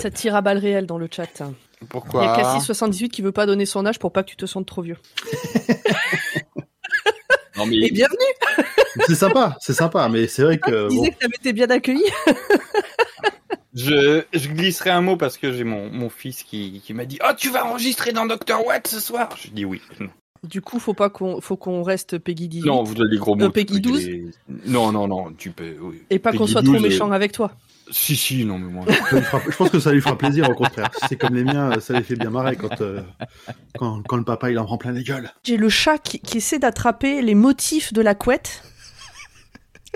Ça tire à balles réelles dans le chat. Il y a Pourquoi Cassis78 qui veut pas donner son âge pour pas que tu te sentes trop vieux. Non Et mais bienvenue C'est sympa, c'est sympa, mais c'est vrai que. Tu bon, disais que t'avais été bien accueilli je, je glisserai un mot parce que j'ai mon, mon fils qui, qui m'a dit Oh, tu vas enregistrer dans Dr. Watt ce soir Je dis oui. Du coup, faut pas qu'on faut qu'on reste Peggy 18 Non, vous avez des gros mots. Euh, Peggy tu peux 12? les- Non, non, non, tu peux. Oui. et pas qu'on soit trop 12, méchant euh, avec toi. Si, si, non, mais moi. fera- je pense que ça lui fera plaisir, au contraire. Si c'est comme les miens, ça les fait bien marrer quand, euh, quand, quand le papa il en prend plein les gueules. J'ai le chat qui, qui essaie d'attraper les motifs de la couette.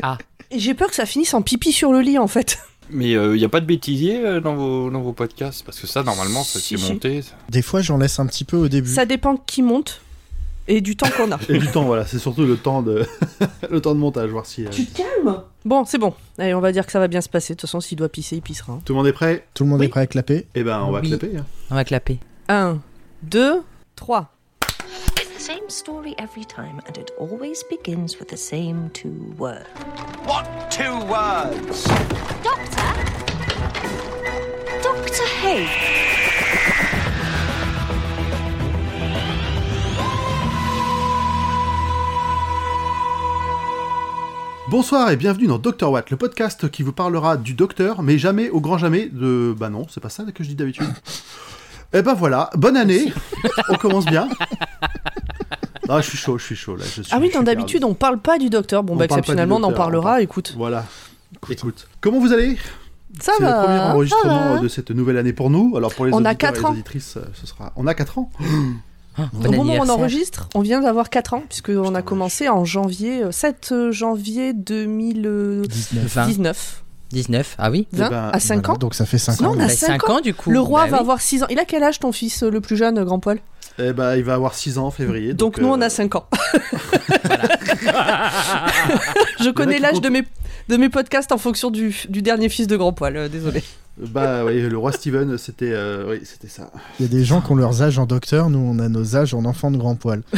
Ah. Et j'ai peur que ça finisse en pipi sur le lit en fait. Mais il n'y a pas de bêtisier euh, dans, vos, dans vos podcasts? Parce que ça, normalement, ça Si, s'est si. monté. Des fois, j'en laisse un petit peu au début. Ça dépend qui monte et du temps qu'on a. Et du temps, voilà, c'est surtout le temps de, le temps de montage, voir si. euh, te calmes? Bon, c'est bon. Allez, on va dire que ça va bien se passer. De toute façon, s'il doit pisser, il pissera. hein. Tout le monde est prêt? Tout le monde Oui. est prêt à clapper? Eh ben, on va Oui. clapper. hein. On va clapper. 1, 2, 3. It's the same story every time, and it always begins with the same two words. What two words? Doctor? Doctor Hay. Bonsoir et bienvenue dans Dr. Watt, le podcast qui vous parlera du docteur, mais jamais, au grand jamais, de. Bah non, c'est pas ça que je dis d'habitude. Eh ben voilà, bonne année On commence bien Ah, je suis chaud, je suis chaud là. Je suis, Ah oui, d'habitude, on parle pas du docteur. Bon, On bah, exceptionnellement, on en on parlera. parle- Écoute. Voilà. Écoute. Comment vous allez? Ça C'est le premier enregistrement de cette nouvelle année pour nous. Alors pour les On a auditeurs et les ans. auditrices, euh, ce sera. On a 4 ans Bon Au moment où on enregistre, on vient d'avoir 4 ans, puisqu'on a commencé en janvier, euh, 7 janvier 2019. 20, 19. 19, ah oui 20 ben, à 5 Voilà, ans. Donc ça fait 5 Non, ans. on a Bah, cinq 5 ans. ans du coup. Le roi Bah va oui. avoir 6 ans. Il a quel âge ton fils euh, le plus jeune, euh, grand poil? Eh ben, il va avoir 6 ans en février. Donc, Donc, nous, euh, on a 5 ans. Je connais l'âge de mes, de mes podcasts en fonction du, du dernier fils de grand poil, euh, désolé. Bah oui, le roi Steven, c'était euh, oui, c'était ça. Il y a des gens qui ont leurs âges en docteur, nous on a nos âges en enfant de grand poil.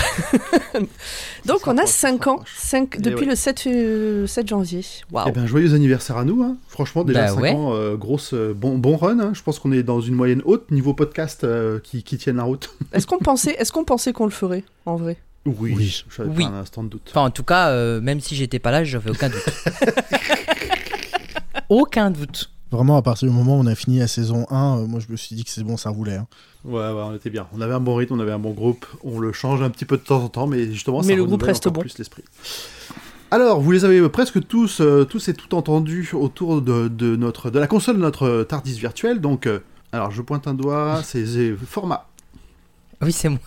Donc on a rapproche, 5 ça ans, rapproche. 5, Eh depuis ouais. le 7, euh, 7 janvier. Waouh. Eh ben, joyeux anniversaire à nous. Hein. Franchement, déjà Bah 5 ouais. ans, euh, grosse, bon, bon run. hein. Je pense qu'on est dans une moyenne haute niveau podcast euh, qui, qui tiennent la route. Est-ce qu'on pensait, est-ce qu'on pensait qu'on le ferait en vrai? Oui, Oui. pas un instant de doute. Enfin, en tout cas, euh, même si j'étais pas là, j'avais aucun doute. aucun doute. Vraiment, à partir du moment où on a fini la saison 1, euh, moi je me suis dit que c'est bon, ça roulait. hein. Ouais, ouais, on était bien. On avait un bon rythme, on avait un bon groupe. On le change un petit peu de temps en temps, mais justement, ça Mais le groupe renouvelle reste encore bon. plus l'esprit. Alors, vous les avez presque tous, euh, tous et tout entendus autour de, de notre, de la console de notre Tardis virtuel. Donc, euh, alors, je pointe un doigt, c'est c'est format. Oui, c'est moi.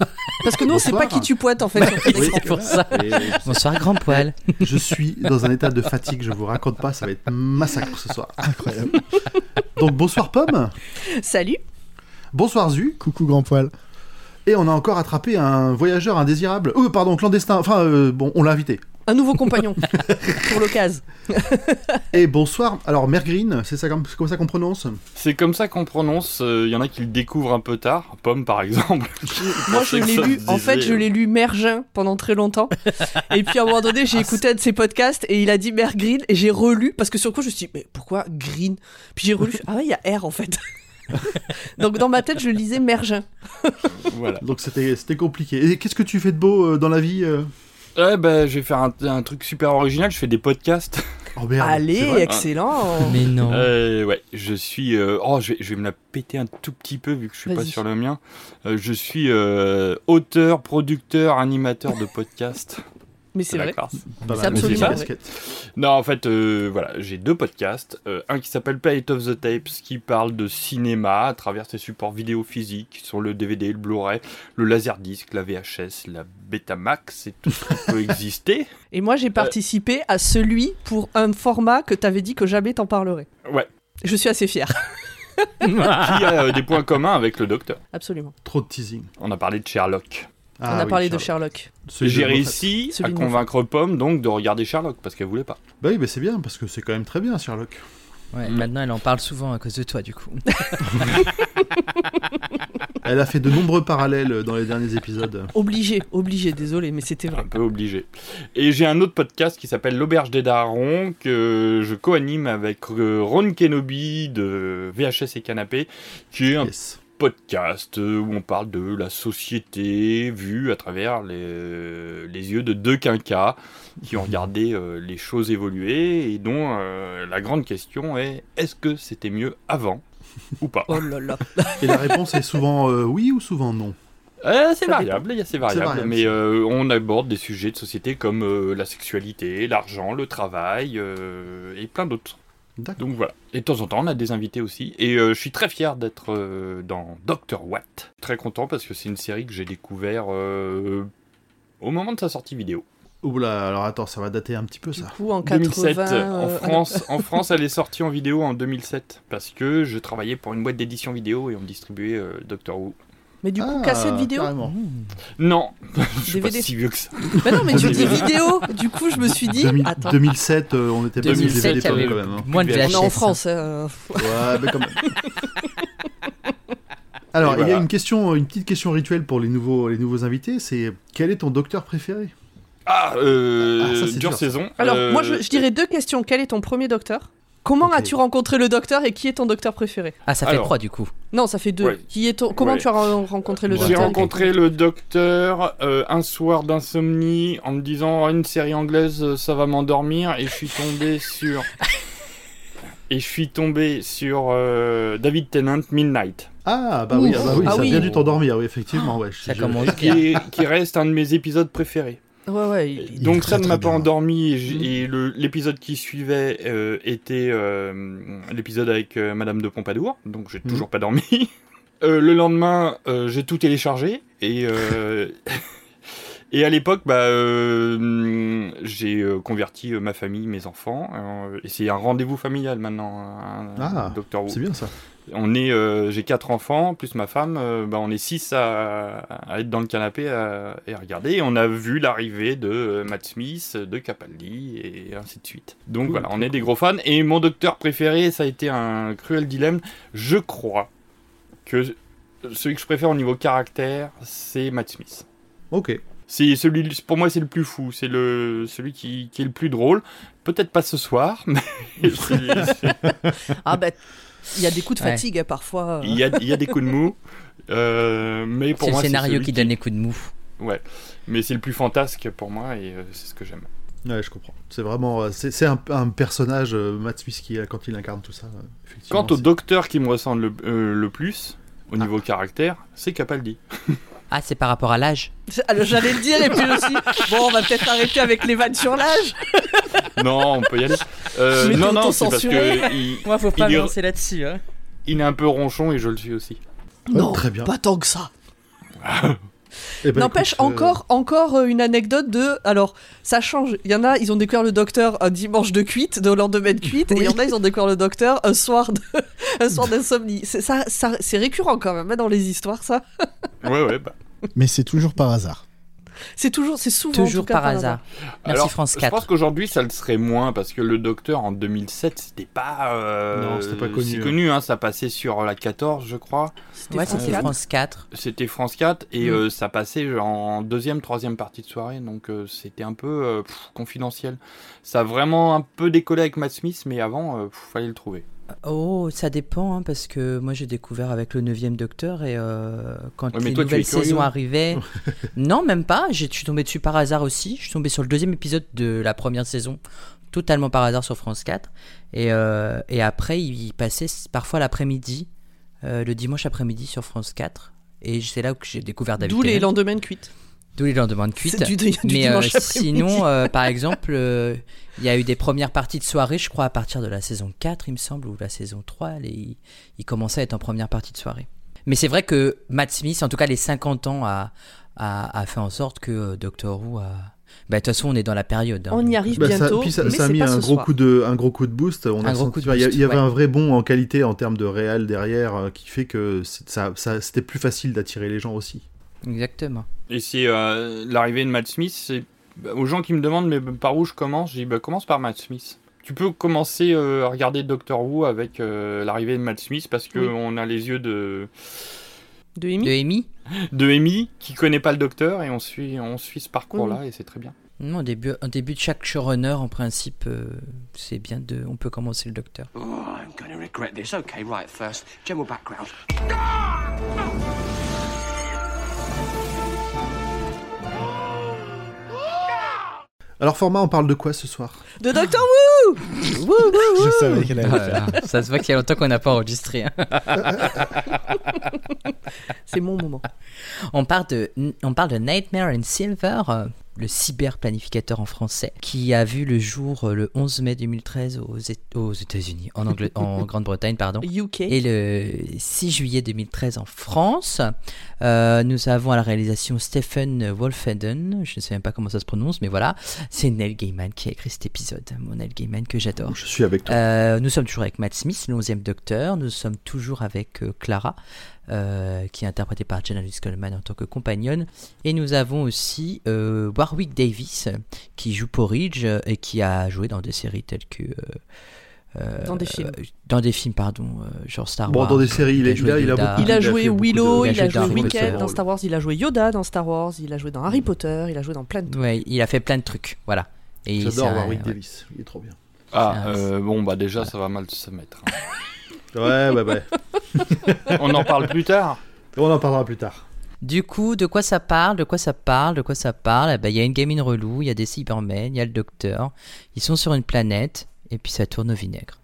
Parce que nous, on sait pas qui tu pointes en fait. Oui, c'est pour ça. Et Bonsoir, grand poil. je suis dans un état de fatigue, je vous raconte pas, ça va être massacre ce soir. Incroyable. Donc, bonsoir Pomme, Salut. bonsoir Zu, Coucou grand poil. et on a encore attrapé un voyageur indésirable. Oh, pardon, clandestin. Enfin, euh, bon, on l'a invité. Un nouveau compagnon pour l'occasion. Et bonsoir. Alors, Mergreen, c'est ça comme, c'est comme ça qu'on prononce? C'est comme ça qu'on prononce. Il y en a qui le découvrent un peu tard. Pomme, par exemple. Moi, je l'ai lu. En fait, je euh. l'ai lu Mergin pendant très longtemps. Et puis à un moment donné, j'ai écouté un de ses podcasts et il a dit Mer Green et j'ai relu parce que sur le coup, je me suis dit mais pourquoi Green? Puis j'ai relu. Ah ouais, il y a R en fait. Donc dans ma tête, je lisais Mergin. Voilà. Donc, c'était c'était compliqué. Et qu'est-ce que tu fais de beau euh, dans la vie euh? Ouais, bah, je vais faire un, un truc super original. Je fais des podcasts. Oh merde. Allez, excellent. Mais non. Euh, ouais, je suis. euh, Oh, je vais, je vais me la péter un tout petit peu vu que je suis pas sur le mien. Euh, je suis euh, auteur, producteur, animateur de podcast. Mais c'est vrai. c'est absolument vrai. Non, en fait, euh, voilà, j'ai deux podcasts. Euh, un qui s'appelle Planet of the Tapes, qui parle de cinéma à travers ses supports vidéo physiques, sur le DVD, le Blu-ray, le Laserdisc, la VHS, la Betamax et tout ce qui peut exister. Et moi, j'ai participé à celui pour un format que t'avais dit que jamais t'en parlerais. Ouais, Je suis assez fier. qui a euh, des points communs avec le Docteur. Absolument. Trop de teasing. On a parlé de Sherlock. Ah On a oui, parlé de Sherlock. J'ai réussi à Celui convaincre Pomme donc de regarder Sherlock parce qu'elle voulait pas. Bah oui, mais c'est bien, parce que c'est quand même très bien, Sherlock. Ouais, Mm. Maintenant, elle en parle souvent à cause de toi, du coup. Elle a fait de nombreux parallèles dans les derniers épisodes. Obligé, obligé, désolé, mais c'était vrai. Un peu obligé. Et j'ai un autre podcast qui s'appelle L'Auberge des Darons que je co-anime avec euh, Ron Kenobi de VHS et Canapé, qui est un Yes. Podcast où on parle de la société vue à travers les, les yeux de deux quinquas qui ont regardé euh, les choses évoluer et dont euh, la grande question est est-ce que c'était mieux avant ou pas? Oh là là. Et la réponse est souvent euh, oui ou souvent non? Euh, c'est variable, il y a c'est variable, variable, mais euh, on aborde des sujets de société comme euh, la sexualité, l'argent, le travail euh, et plein d'autres. Donc voilà. Et de temps en temps, on a des invités aussi. Et euh, je suis très fier d'être euh, dans Dr. Watt. Très content parce que c'est une série que j'ai découvert euh, au moment de sa sortie vidéo. Oula, alors attends, ça va dater un petit peu Du ça. coup, en 80. 2007. en, France, en France, elle est sortie en vidéo en 2007 parce que je travaillais pour une boîte d'édition vidéo et on distribuait euh, Doctor Who. Mais du coup, Ah, cassette vidéo carrément. Non, je suis pas DVD. si vieux que ça. Mais non, mais tu dis vidéo. Du coup, je me suis dit. 2000 Attends, 2007, euh, on était pas sur 2007, DVD il y avait quand même. hein. moins de On on est VHS. en France. euh, Ouais, mais quand même. Alors, Et il y a voilà. une question, une petite question rituelle pour les nouveaux, les nouveaux invités, c'est quel est ton docteur préféré? Ah, euh, Ah, ça, c'est dure dur, ça. saison. Alors, Euh, moi, je, je dirais deux questions. Quel est ton premier docteur? Comment as-tu rencontré le docteur et qui est ton docteur préféré? Ah, ça fait Alors. trois, du coup. Non, ça fait deux. Ouais. Qui est ton... Comment Ouais. tu as ren- rencontré le J'ai docteur? rencontré le docteur euh, un soir d'insomnie en me disant Oh, une série anglaise euh, ça va m'endormir et je suis tombé sur et je suis tombé sur euh, David Tennant Midnight Ah, bah oui, ah bah oui Ah ça a bien dû t'endormir, oui, effectivement. Ouais, Ça je- commence qui, bien. est- qui reste un de mes épisodes préférés. Ouais, ouais. il- Donc ça ne m'a pas endormi et, Mm. et l'épisode qui suivait euh, était euh, l'épisode avec euh, Madame de Pompadour, donc j'ai Mm. toujours pas dormi. Euh, le lendemain, euh, j'ai tout téléchargé et euh, et à l'époque, bah, euh, j'ai euh, converti euh, ma famille, mes enfants, euh, et c'est un rendez-vous familial maintenant, un, Ah, Doctor Who. C'est bien ça. On est, euh, j'ai quatre enfants plus ma femme, euh, bah, on est six à, à être dans le canapé à- et à regarder. Et on a vu l'arrivée de euh, Matt Smith, de Capaldi et ainsi de suite. Donc Cool, voilà, on est des gros fans. Et mon docteur préféré, ça a été un cruel dilemme. Je crois que celui que je préfère au niveau caractère, c'est Matt Smith. Ok. C'est celui, pour moi, c'est le plus fou. C'est le celui qui, qui est le plus drôle. Peut-être pas ce soir, mais Ah, bah. Il y a des coups de Ouais. fatigue parfois. euh. il y a, il y a des coups de mou. euh, mais pour C'est le scénario qui donne les coups de mou. Mais c'est le plus fantasque pour moi et euh, c'est ce que j'aime. Ouais, je comprends. C'est vraiment, c'est c'est un, un personnage, euh, Matt Smith, qui, quand il incarne tout ça, effectivement. Quant au docteur qui me ressemble le, euh, le plus, au niveau Ah. caractère, c'est Capaldi. Ah, c'est par rapport à l'âge Alors, J'allais le dire et puis dit, bon, on va peut-être arrêter avec les vannes sur l'âge. non, on peut y aller. Euh, non, non, c'est parce auto-censuré. que il, Moi, faut pas me lancer là-dessus. Hein. il est un peu ronchon et je le suis aussi. Non, très bien. pas tant que ça. Eh ben, N'empêche, écoute, euh, encore, encore euh, une anecdote de. Alors, ça change. Il y en a, ils ont découvert le docteur un dimanche de cuite, de lendemain de cuite, et il y en a, ils ont découvert le docteur un soir de, un soir d'insomnie. C'est ça, ça c'est récurrent quand même hein, dans les histoires, ça. Ouais, ouais. Bah. Mais c'est toujours par hasard. C'est toujours, c'est souvent. en Toujours par hasard. Merci Alors, France Je 4. pense qu'aujourd'hui, ça le serait moins parce que le docteur en 2007, c'était pas. euh, Non, c'était pas connu, connu, hein, ça passait sur la 14, je crois. C'était Ouais, France c'était 4. France 4. C'était France 4 et Mm. euh, ça passait genre, en deuxième, troisième partie de soirée, donc euh, c'était un peu euh, pff, confidentiel. Ça a vraiment un peu décollé avec Matt Smith, mais avant, euh, pff, fallait le trouver. Oh, ça dépend, hein, parce que moi j'ai découvert avec le 9 Docteur et euh, quand Ouais, les toi, nouvelles saisons arrivaient. non, même pas. j'ai- Je suis tombé dessus par hasard aussi. Je suis tombé sur le deuxième épisode de la première saison, totalement par hasard sur France 4. Et, euh, et après, il passait parfois l'après-midi, euh, le dimanche après-midi sur France 4. Et c'est là que j'ai découvert David D'où les lendemains de cuite. D'où les lendemains de cuite. C'est du, du Mais euh, sinon, euh, par exemple, euh, il y a eu des premières parties de soirée, je crois, à partir de la saison 4, il me semble, ou la saison 3, les, il, commençait à être en première partie de soirée. Mais c'est vrai que Matt Smith, en tout cas les 50 ans, a, a, a fait en sorte que euh, Doctor Who a... Bah, de toute façon, on est dans la période. hein, On y arrive Bah, ça, bientôt. puis ça, mais ça a mis pas un gros, soir. coup de, un gros coup de boost. On Un a gros senti- coup de enfin, il y a- boost, il y, avait ouais. un vrai bond en qualité en termes de réel derrière euh, qui fait que ça, ça- c'était plus facile d'attirer les gens aussi. Exactement. Et c'est euh, l'arrivée de Matt Smith, c'est bah, aux gens qui me demandent mais par où je commence, je dis bah, commence par Matt Smith. tu peux commencer euh, à regarder Doctor Who avec euh, l'arrivée de Matt Smith parce que Oui. on a les yeux de De De Amy Amy de Amy qui connaît pas le docteur et on suit on suit ce parcours là et c'est très bien. Non, au début, au début de chaque showrunner, en principe, euh, c'est bien de. On peut commencer le docteur. Oh, I'm to regret this. Okay, right, first, general background. Alors, format, on parle de quoi ce soir? De Doctor Who Je savais qu'elle allait le faire. Ça se voit qu'il y a longtemps qu'on n'a pas enregistré. hein. C'est mon moment. On parle de, on parle de Nightmare in Silver, euh, le cyberplanificateur en français, qui a vu le jour euh, le 11 mai 2013 aux, aux États-Unis, en, Angl- en Grande-Bretagne, pardon. UK. Et le 6 juillet 2013 en France, Euh, nous avons à la réalisation Stephen Wolfenden, je ne sais même pas comment ça se prononce, mais voilà, c'est Neil Gaiman qui a écrit cet épisode, mon Neil Gaiman que j'adore. Je suis avec toi. Euh, nous sommes toujours avec Matt Smith, le 11e docteur. Nous sommes toujours avec euh, Clara, euh, qui est interprétée par Janice Coleman en tant que compagnonne. Et nous avons aussi euh, Warwick Davis, qui joue Porridge euh, et qui a joué dans des séries telles que. euh, Dans des films. euh, dans des films, pardon, euh, genre Star Bon, Wars. dans des séries, il, a joué il a, il a Yoda. beaucoup. Il a joué Willow, il a joué Wicked dans Star Wars, il a joué Yoda dans Star Wars, il a joué dans Harry Potter, il a joué dans plein de trucs. Ouais, il a fait plein de trucs, voilà. Et J'adore Warwick ouais. Davis, il est trop bien. Ah Ah, euh, bon bah déjà ça va mal se mettre. hein. Ouais, ouais, ouais. on en parle plus tard. On en parlera plus tard. Du coup, de quoi ça parle De quoi ça parle De quoi ça parle? Eh ben, Il y a une gamine relou, il y a des cybermen, il y a le docteur. Ils sont sur une planète et puis ça tourne au vinaigre.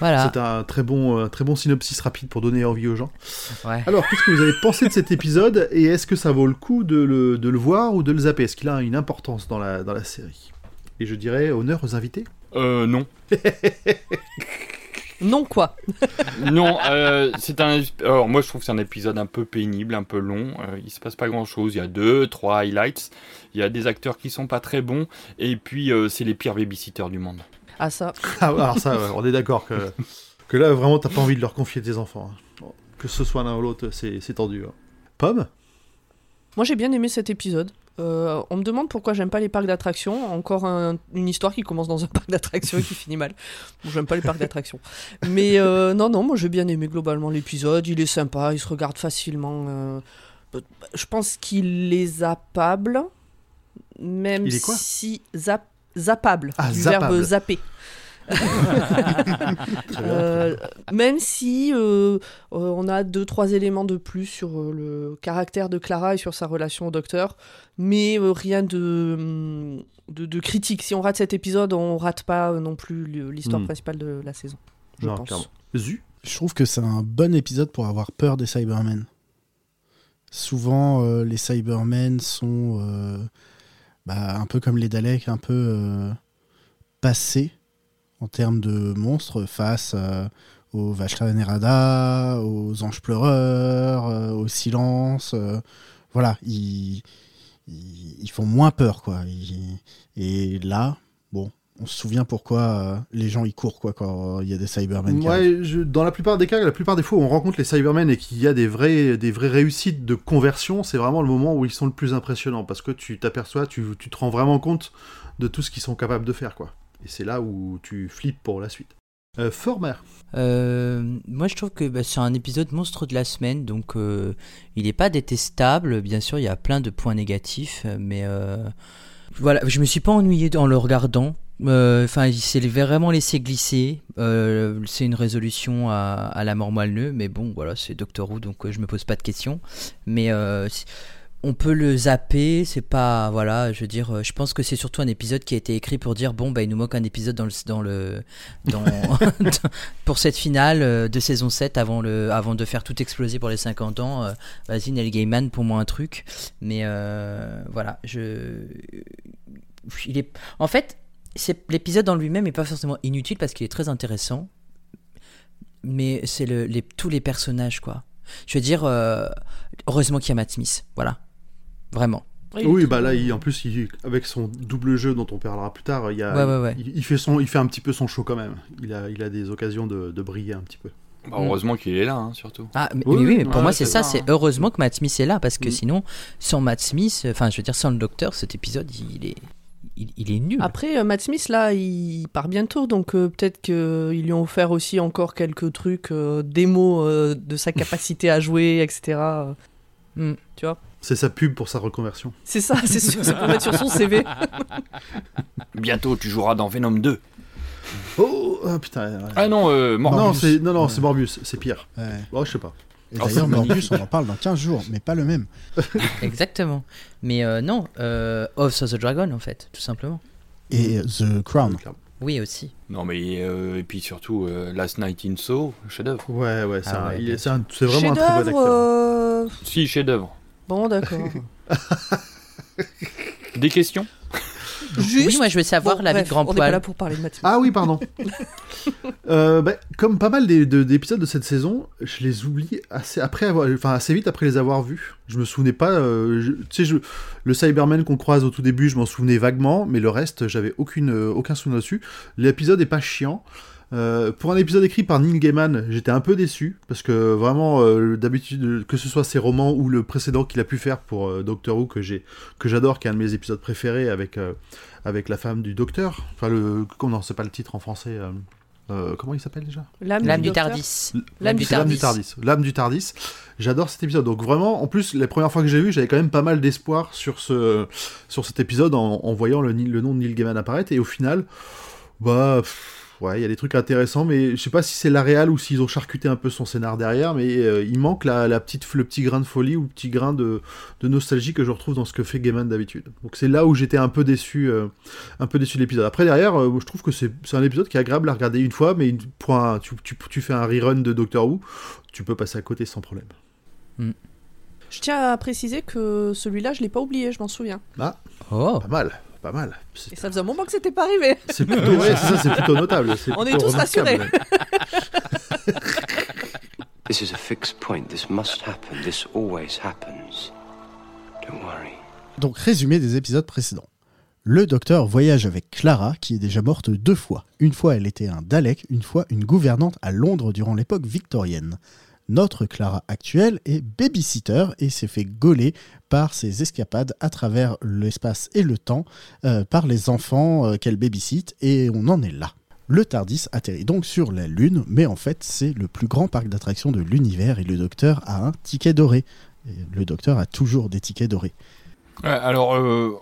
Voilà. C'est un très bon, euh, très bon synopsis rapide pour donner envie aux gens. Ouais. Alors, qu'est-ce que vous avez pensé de cet épisode et est-ce que ça vaut le coup de le, de le voir ou de le zapper? Est-ce qu'il a une importance dans la, dans la série? Et je dirais honneur aux invités. Euh non. Non quoi Non, euh, c'est un. Alors, moi, je trouve que c'est un épisode un peu pénible, un peu long. Euh, il se passe pas grand chose. Il y a deux, trois highlights. Il y a des acteurs qui sont pas très bons. Et puis, euh, c'est les pires babysitters du monde. Ah ça, Ah, alors ça, ouais, on est d'accord que, que là, vraiment, t'as pas envie de leur confier tes enfants. hein. Que ce soit l'un ou l'autre, c'est c'est tendu. hein. Pomme? Moi j'ai bien aimé cet épisode. Euh, on me demande pourquoi j'aime pas les parcs d'attractions. Encore un- une histoire qui commence dans un parc d'attractions et qui finit mal. Bon, j'aime pas les parcs d'attractions. Mais euh, non, non, moi j'ai bien aimé globalement l'épisode. Il est sympa, il se regarde facilement. euh, je pense qu'il est zappable. Même Il est quoi? si zap, zappable, Ah, du zappable. verbe zapper. Euh, même si euh, euh, on a deux trois éléments de plus sur euh, le caractère de Clara et sur sa relation au docteur, mais euh, rien de, hum, de de critique. Si on rate cet épisode, on rate pas euh, non plus l'histoire Hmm. principale de la saison. Je Non, pense. Zu Je trouve que c'est un bon épisode pour avoir peur des Cybermen. Souvent, euh, les Cybermen sont euh, bah, un peu comme les Daleks, un peu euh, passés en termes de monstres face euh, aux vaches Nerada, aux anges pleureurs, euh, au silence. euh, voilà, ils, ils, ils font moins peur, quoi. Ils- et là, bon, on se souvient pourquoi euh, les gens y courent, quoi, quand il y a des Cybermen. Ouais, je- dans la plupart des cas, la plupart des fois où on rencontre les Cybermen et qu'il y a des vraies, des vraies réussites de conversion, c'est vraiment le moment où ils sont le plus impressionnants parce que tu t'aperçois, tu, tu te rends vraiment compte de tout ce qu'ils sont capables de faire, quoi. Et c'est là où tu flippes pour la suite. Euh, Former. Euh, moi, je trouve que bah, c'est un épisode monstre de la semaine, donc euh, il n'est pas détestable. Bien sûr, il y a plein de points négatifs, mais euh, voilà, je me suis pas ennuyé en le regardant. Enfin, il s'est vraiment laissé glisser. C'est une résolution à, la mort moelleux, mais bon, voilà, c'est Doctor Who, donc je me pose pas de questions. Mais on peut le zapper, c'est pas voilà, je veux dire, euh, je pense que c'est surtout un épisode qui a été écrit pour dire bon bah il nous manque un épisode dans le dans le dans, pour cette finale euh, de saison 7 avant le avant de faire tout exploser pour les 50 ans. euh, Vas-y Neil Gaiman pour moi un truc, mais euh, voilà, je il est en fait c'est l'épisode en lui-même est pas forcément inutile parce qu'il est très intéressant, mais c'est le les tous les personnages quoi. Je veux dire, euh, heureusement qu'il y a Matt Smith, voilà, vraiment. Oui, bah là, il, en plus, il- avec son double jeu dont on parlera plus tard, il, y a, Ouais, ouais, ouais. il, il fait son, il fait un petit peu son show quand même. Il a, il a des occasions de, de briller un petit peu. Bah, heureusement qu'il est là, hein, surtout. Ah, mais, Oui, mais oui, mais pour ouais, moi c'est ça, c'est hein. heureusement que Matt Smith est là parce que Mm. sinon, sans Matt Smith, enfin je veux dire sans le docteur, cet épisode il est, il, il est nul. Après, euh, Matt Smith, là, il part bientôt, donc euh, peut-être qu'ils lui ont offert aussi encore quelques trucs, euh, démos euh, de sa capacité à jouer, etc. Hmm. Tu vois C'est sa pub pour sa reconversion. C'est ça, c'est sûr, c'est pour mettre sur son CV. Bientôt, tu joueras dans Venom 2. Oh ah, putain. ouais. Ah non, euh, Morbius. non, c'est non, non, Ouais. Morbius, c'est pire. Ouais. Oh, je sais pas. Et Oh, d'ailleurs, Morbius, on en parle dans 15 jours, mais pas le même. Exactement. Mais euh, non, euh, House of the Dragon, en fait, tout simplement. Et The Crown. Oui, aussi. Non, mais euh, et puis surtout, euh, Last Night in Soho, chef-d'œuvre. Ouais, ouais, c'est Ah un- vraiment un très bon acteur. euh, Si, chef-d'œuvre. Bon, d'accord. Des questions? Juste. Oui, moi je veux savoir Bon, la vie de Grand On n'est pas là Poil. pour parler de. Ah oui, pardon. Euh, bah, comme pas mal des- de- d'épisodes de cette saison, je les oublie assez après avoir, enfin assez vite après les avoir vus. Je me souvenais pas. euh, je- tu sais, je- le Cyberman qu'on croise au tout début, je m'en souvenais vaguement, mais le reste, j'avais aucune, euh, aucun souvenir dessus. L'épisode est pas chiant. Euh, pour un épisode écrit par Neil Gaiman, j'étais un peu déçu parce que vraiment, euh, d'habitude, que ce soit ses romans ou le précédent qu'il a pu faire pour euh, Doctor Who que j'ai, que j'adore, qui est un de mes épisodes préférés avec euh, avec la femme du docteur. Enfin le, comment non, c'est pas le titre en français. euh, euh, comment il s'appelle déjà? L'âme L'âme du. Tardis. L'âme du C'est l'âme du Tardis. L'âme du Tardis. J'adore cet épisode. Donc vraiment, en plus, la première fois que j'ai vu, j'avais quand même pas mal d'espoir sur ce sur cet épisode en, en voyant le, le nom de Neil Gaiman apparaître. Et au final, bah. pff, Ouais, il y a des trucs intéressants, mais je sais pas si c'est la réal ou s'ils ont charcuté un peu son scénar derrière, mais euh, il manque la, la petite, le petit grain de folie ou le petit grain de, de nostalgie que je retrouve dans ce que fait Gaiman d'habitude. Donc c'est là où j'étais un peu déçu, euh, un peu déçu de l'épisode. Après derrière, euh, je trouve que c'est un épisode qui est agréable à regarder une fois, mais une, pour un- tu, tu, tu fais un rerun de Doctor Who, tu peux passer à côté sans problème. Je tiens à préciser que celui-là, je l'ai pas oublié, je m'en souviens. Oh, Pas mal, pas mal. Et ça faisait un moment que c'était pas arrivé. c'est plutôt, ouais, c'est ça, c'est plutôt notable. c'est On est tous rassurés. This is a fixed point. This must happen. This always happens. Don't worry. Donc, résumé des épisodes précédents. Le docteur voyage avec Clara, qui est déjà morte deux fois. Une fois, elle était un Dalek, une fois, une gouvernante à Londres durant l'époque victorienne. Notre Clara actuelle est babysitter et s'est fait gauler par ses escapades à travers l'espace et le temps euh, par les enfants euh, qu'elle babysite et on en est là. Le TARDIS atterrit donc sur la Lune, mais en fait c'est le plus grand parc d'attractions de l'univers et le docteur a un ticket doré. Et le docteur a toujours des tickets dorés. Ouais, Alors, euh,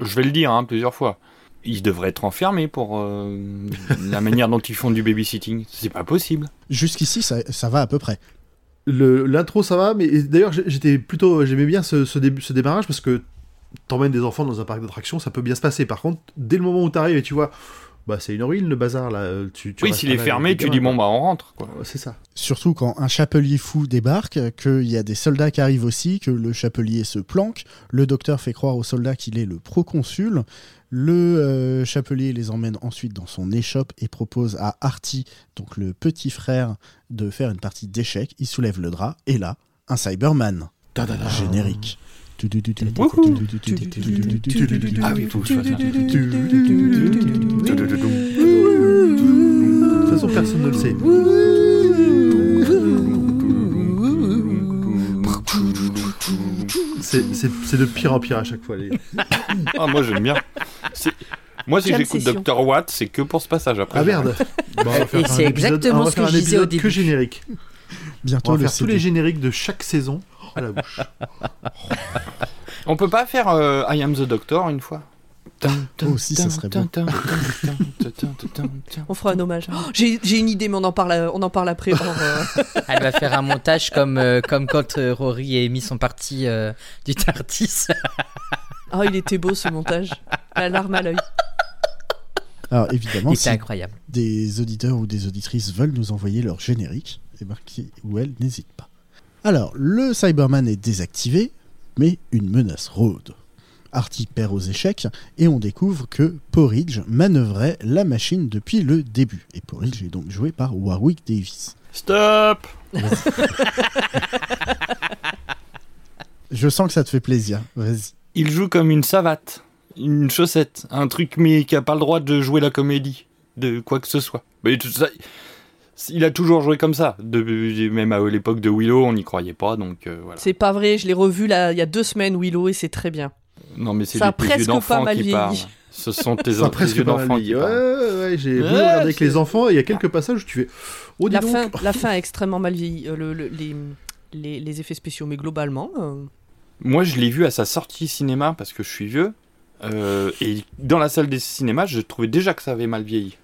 je vais le dire hein, plusieurs fois. Ils devraient être enfermés pour euh, la manière dont ils font du babysitting. C'est pas possible. Jusqu'ici, ça, ça va à peu près. Le- L'intro ça va, mais d'ailleurs j'ai- j'étais plutôt, j'aimais bien ce, ce, début, ce démarrage parce que t'emmènes des enfants dans un parc d'attractions, ça peut bien se passer. Par contre, dès le moment où t'arrives et tu vois, bah c'est une ruine le bazar là. euh, Tu, tu oui, s'il est fermé, tu dis bon bah on rentre. Quoi. C'est ça. Surtout quand un chapelier fou débarque, qu'il y a des soldats qui arrivent aussi, que le chapelier se planque, le docteur fait croire aux soldats qu'il est le proconsul, le euh, chapelier les emmène ensuite dans son échoppe et propose à Artie, donc le petit frère, de faire une partie d'échecs, il soulève le drap, et là, un Cyberman. Générique. Ah oui, faut que. De toute façon, personne ne le sait. C'est- de pire en pire à chaque fois. Les... Ah, moi j'aime bien. Moi si j'écoute. Dr. Watt, c'est que pour ce passage après. Ah merde Bon, c'est exactement ce que je disais au épisode que début. générique. Bientôt On va le faire tous les génériques de chaque saison à la bouche. On peut pas faire euh, I Am the Doctor une fois? Oh, si, ça serait bon. On fera un hommage. Oh, J'ai une idée, mais on en parle, euh, on en parle après. euh, elle va faire un montage comme, euh, comme quand euh, Rory et Amy sont partis euh, du Tardis. Ah, il était beau ce montage. La larme à l'œil. Alors évidemment, si c'est incroyable. des auditeurs ou des auditrices veulent nous envoyer leur générique, et ben, qui ou elles n'hésitent pas. Alors, le Cyberman est désactivé, mais une menace rôde. Artie perd aux échecs et on découvre que Porridge manœuvrait la machine depuis le début. Et Porridge est donc joué par Warwick Davis. Stop Je sens que ça te fait plaisir. Vas-y. Il joue comme une savate, une chaussette, un truc mais qui a pas le droit de jouer la comédie, de quoi que ce soit. Mais tout ça, il a toujours joué comme ça. De, même à l'époque de Willow, on n'y croyait pas, donc euh, voilà. C'est pas vrai, je l'ai revu là, il y a deux semaines, Willow, et c'est très bien. Non, mais c'est des tes yeux presque pas d'enfant mal qui vieilli. parlent. Ce sont tes, Ça a tes presque yeux pas mal d'enfant vieilli. qui Ouais, ouais, ouais, j'ai Ouais, avec les enfants et il y a quelques passages où tu fais. Oh, dis La donc. fin, la fin a extrêmement mal vieilli. Euh, le- le- les, les, les effets spéciaux, mais globalement. euh, Moi, je l'ai vu à sa sortie cinéma parce que je suis vieux. euh, et dans la salle des cinémas, je trouvais déjà que ça avait mal vieilli.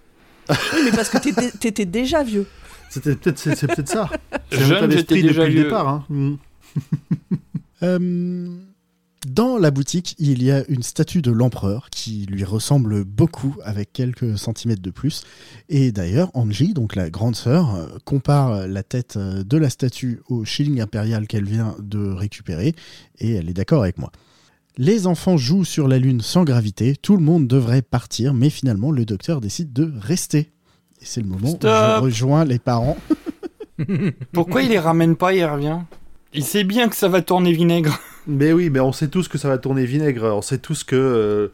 Oui, mais parce que t'étais- déjà vieux. C'était peut-être c'est, peut-être ça. Jeune, j'étais d'esprit déjà depuis le vieux. départ. Hein. Mm. Euh, dans la boutique, il y a une statue de l'empereur qui lui ressemble beaucoup avec quelques centimètres de plus. Et d'ailleurs, Angie, donc la grande sœur, euh, compare la tête euh, de la statue au shilling impérial qu'elle vient de récupérer et elle est d'accord avec moi. Les enfants jouent sur la Lune sans gravité, tout le monde devrait partir, mais finalement le docteur décide de rester. Et c'est le moment où je rejoins les parents. Pourquoi il les ramène pas et il revient? Il sait bien que ça va tourner vinaigre. Mais oui, mais on sait tous que ça va tourner vinaigre. On sait tous que. euh,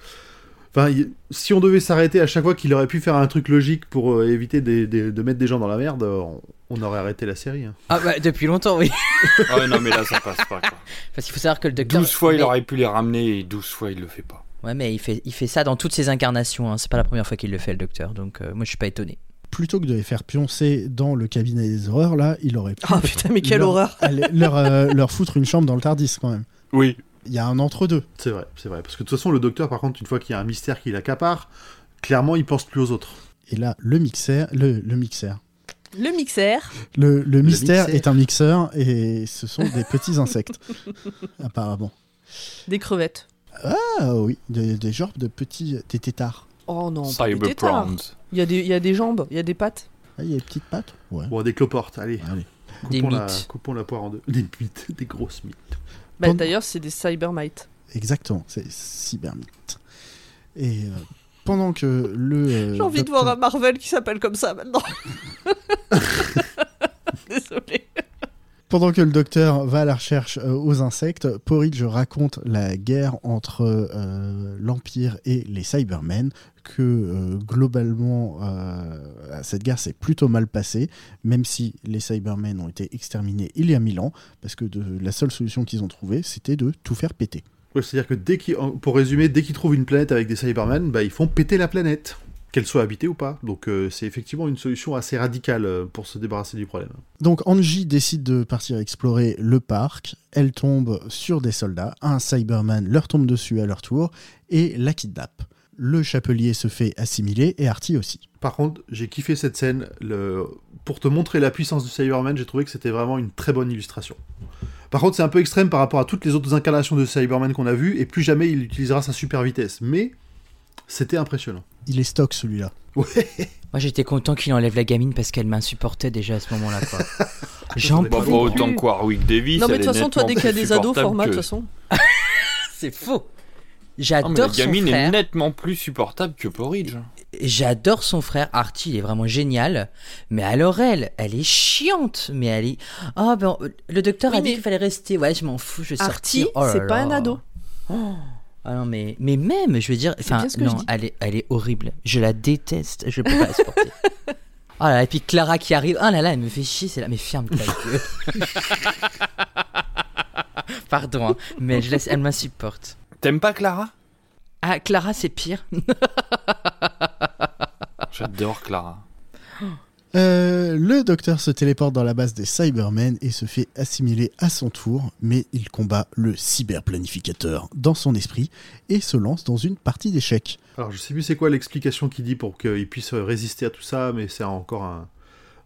Enfin, y- si on devait s'arrêter à chaque fois qu'il aurait pu faire un truc logique pour euh, éviter des- des- de mettre des gens dans la merde, euh, on, on aurait arrêté la série. hein. Ah bah depuis longtemps, oui. Ah ouais, non, mais là, ça passe pas. Quoi. Parce qu'il faut savoir que le docteur. 12 fois, il aurait pu les ramener et 12 fois, il le fait pas. Ouais, mais il fait, il fait ça dans toutes ses incarnations. hein. C'est pas la première fois qu'il le fait, le docteur. Donc euh, moi, je suis pas étonné. Plutôt que de les faire pioncer dans le cabinet des horreurs, là, il aurait pu Ah putain, mais quelle leur- horreur. aller- leur, euh, leur foutre une chambre dans le Tardis quand même. Oui. Il y a un entre-deux. C'est vrai, c'est vrai. Parce que de toute façon, le docteur, par contre, une fois qu'il y a un mystère qui l'accapare, clairement, il pense plus aux autres. Et là, le mixeur, le, le mixeur. Le mixeur. Le, le mystère est un mixeur et ce sont des petits insectes, apparemment. Des crevettes. Ah oui, des, des genres de petits, des tétards. Oh non, pas des Cyber têtards. Prawns. Il y, a des, il y a des jambes, il y a des pattes. Ah, il y a des petites pattes Ouais. Bon, des cloportes, allez. Allez. Des Coupons, la, mythes. coupons la poire en deux. Des mythes, des grosses mythes. Bah, Pendant- D'ailleurs, c'est des cybermites. Exactement, c'est cybermythe. Et euh, pendant que le. euh, J'ai envie de voir un Marvel qui s'appelle comme ça maintenant. Désolé. Pendant que le docteur va à la recherche euh, aux insectes, Porridge raconte la guerre entre euh, l'Empire et les Cybermen, que euh, globalement, cette guerre s'est plutôt mal passée, même si les Cybermen ont été exterminés il y a mille ans, parce que la seule solution qu'ils ont trouvée, c'était de tout faire péter. C'est-à-dire que pour résumer, dès qu'ils trouvent une planète avec des Cybermen, bah, ils font péter la planète, qu'elle soit habitée ou pas. Donc euh, c'est effectivement une solution assez radicale euh, pour se débarrasser du problème. Donc Angie décide de partir explorer le parc, elle tombe sur des soldats, un Cyberman leur tombe dessus à leur tour, et la kidnappe. Le chapelier se fait assimiler et Artie aussi. Par contre, j'ai kiffé cette scène. Le... Pour te montrer la puissance du Cyberman, j'ai trouvé que c'était vraiment une très bonne illustration. Par contre, c'est un peu extrême par rapport à toutes les autres incarnations de Cyberman qu'on a vues, et plus jamais il utilisera sa super vitesse. Mais c'était impressionnant. Il est stock celui-là. Ouais. Moi, j'étais content qu'il enlève la gamine parce qu'elle m'insupportait déjà à ce moment-là. quoi. J'en Bah, pas plus. autant que Warwick Davis. non, mais de toute façon, toi, dès qu'il y a des ados, format, de que- toute façon. C'est faux. Non, mais J'adore la son gamine frère. est nettement plus supportable que Porridge. J'adore son frère. Artie, il est vraiment génial. Mais alors elle, elle est chiante. Mais elle est. Ah ben, le docteur Oui, a dit mais- qu'il fallait rester. Ouais, je m'en fous. Je vais Artie, sortir. Oh là c'est pas un ado. Oh. Ah non, mais, mais même, je veux dire. Enfin, non, elle est, elle est horrible. Je la déteste. Je peux pas la supporter. Oh là là, et puis Clara qui arrive. Oh là là, elle me fait chier. C'est là. Mais ferme ta gueule. Pardon, hein, mais je laisse, elle m'insupporte. T'aimes pas Clara? Ah, Clara, c'est pire. J'adore Clara. Euh, le docteur se téléporte dans la base des Cybermen et se fait assimiler à son tour, mais il combat le cyberplanificateur dans son esprit et se lance dans une partie d'échecs. Alors, je sais plus c'est quoi l'explication qu'il dit pour qu'il puisse résister à tout ça, mais c'est encore un,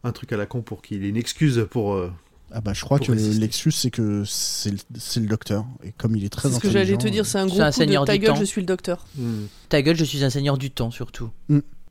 un truc à la con pour qu'il ait une excuse pour. euh, Ah bah je crois que l'excuse c'est que c'est le, docteur et comme il est très C'est ce que j'allais te dire, c'est un C'est gros un coup de seigneur ta du gueule, temps. je suis le docteur. hmm. Ta gueule, je suis un seigneur du temps, surtout.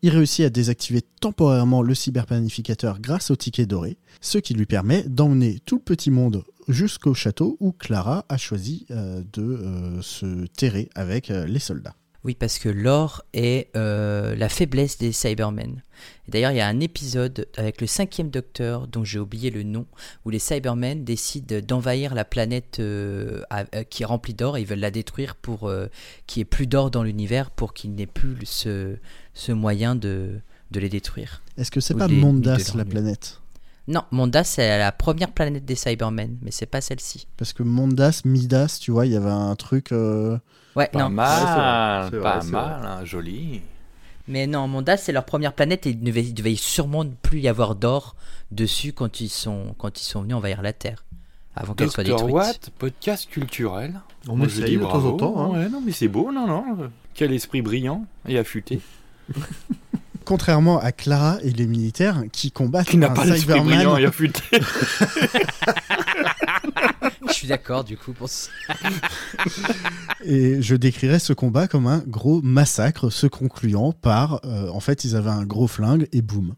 Il réussit à désactiver temporairement le cyberplanificateur grâce au ticket doré, ce qui lui permet d'emmener tout le petit monde jusqu'au château où Clara a choisi euh, de euh, se terrer avec euh, les soldats. Oui, parce que l'or est euh, la faiblesse des Cybermen. D'ailleurs, il y a un épisode avec le cinquième docteur, dont j'ai oublié le nom, où les Cybermen décident d'envahir la planète euh, à- euh, qui est remplie d'or et ils veulent la détruire pour euh, qu'il n'y ait plus d'or dans l'univers, pour qu'il n'ait plus ce, ce moyen de, de les détruire. Est-ce que c'est pas Mondas la planète? Non, Mondas, c'est la première planète des Cybermen, mais c'est pas celle-ci. Parce que Mondas, Midas, tu vois, il y avait un truc. euh, Ouais, Pas non. mal, vrai, pas mal, hein, joli. Mais non, Mondas, c'est leur première planète et il ne devait, il devait sûrement plus y avoir d'or dessus quand ils sont, quand ils sont venus envahir la Terre. Avant qu'elle soit détruite. Watt, podcast culturel. On essaye de temps en temps. hein. Ouais, non, mais c'est beau, non, non. Quel esprit brillant et affûté. Contrairement à Clara et les militaires qui combattent Qui n'a pas l'esprit brillant et affûté. Je suis d'accord, du coup, pour ça. Et je décrirais ce combat comme un gros massacre, se concluant par, euh, en fait, ils avaient un gros flingue et boum.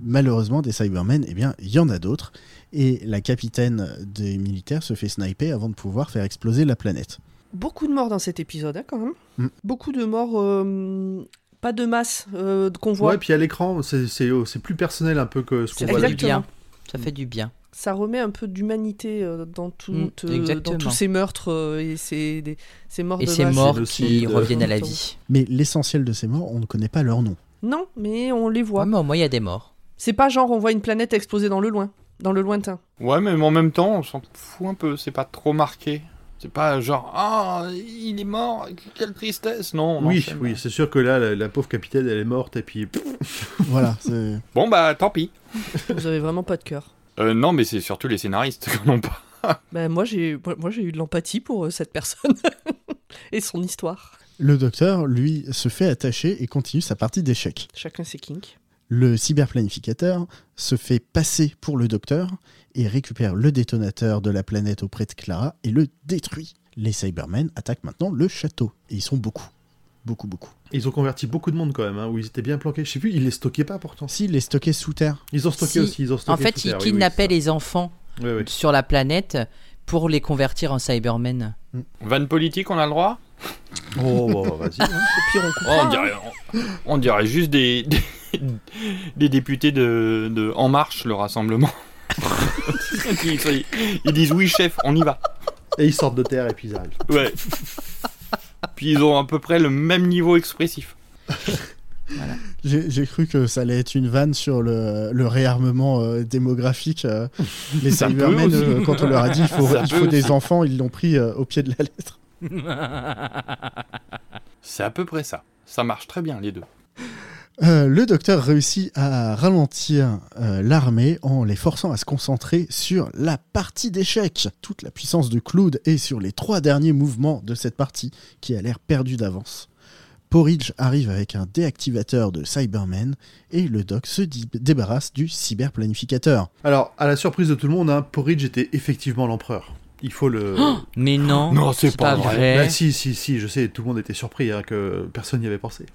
Malheureusement, des Cybermen, eh bien, il y en a d'autres. Et la capitaine des militaires se fait sniper avant de pouvoir faire exploser la planète. Beaucoup de morts dans cet épisode, hein, quand même. Mm. Beaucoup de morts, euh, pas de masse euh, qu'on voit. Ouais, puis à l'écran, c'est c'est- plus personnel un peu que ce qu'on voit là. Exactement. Ça fait du bien. Ça remet un peu d'humanité euh, dans, tout, Mm, euh, dans tous ces meurtres euh, et ces, des- ces morts Et de ces morts qui reviennent à la vie. Mais l'essentiel de ces morts, on ne connaît pas leur nom. Non, mais on les voit. Ouais, mais au moins, il y a des morts. C'est pas genre on voit une planète exploser dans le loin, dans le lointain. Ouais, mais en même temps, on s'en fout un peu. C'est pas trop marqué. C'est pas genre, ah, il est mort, quelle tristesse. Non, on Oui, oui, c'est sûr que là, la, la pauvre capitaine, elle est morte et puis. voilà, c'est- Bon, bah, tant pis. Vous avez vraiment pas de cœur. Euh, non, mais c'est surtout les scénaristes qui n'en ont pas. Ben moi j'ai moi, moi, j'ai eu de l'empathie pour euh, cette personne et son histoire. Le docteur, lui, se fait attacher et continue sa partie d'échecs. Chacun ses kinks. Le cyberplanificateur se fait passer pour le docteur et récupère le détonateur de la planète auprès de Clara et le détruit. Les Cybermen attaquent maintenant le château. Et ils sont beaucoup. Beaucoup, beaucoup. Ils ont converti beaucoup de monde quand même, hein, où ils étaient bien planqués. Je sais plus, ils les stockaient pas pourtant. Si, les stockés sous terre. Ils ont stocké Si. aussi, ils ont stocké En fait, sous ils terre, oui, oui, kidnappaient les enfants sur la planète pour les convertir en Cybermen. Van politique, on a le droit Oh, bon, vas-y. hein. Puis on Oh, comprend. on, dirait, on, on dirait juste des, des, des députés de, de En Marche, le rassemblement. ils, ils disent oui, chef, on y va. Et ils sortent de terre et puis ils arrivent. Ouais. Puis ils ont à peu près le même niveau expressif. J'ai j'ai cru que ça allait être une vanne sur le, le réarmement euh, démographique. euh. les Cybermen, euh, quand on leur a dit il faut, il des enfants, ils l'ont pris euh, au pied de la lettre. C'est à peu près ça. Ça marche très bien, les deux. Euh, le docteur réussit à ralentir euh, l'armée en les forçant à se concentrer sur la partie d'échecs. Toute la puissance de Claude est sur les trois derniers mouvements de cette partie qui a l'air perdue d'avance. Porridge arrive avec un déactivateur de Cybermen et le doc se débarrasse du cyberplanificateur. Alors, à la surprise de tout le monde, hein, Porridge était effectivement l'empereur. Il faut le. Mais non, Non, c'est pas vrai. Bah, si, si, si, je sais, tout le monde était surpris hein, que personne n'y avait pensé.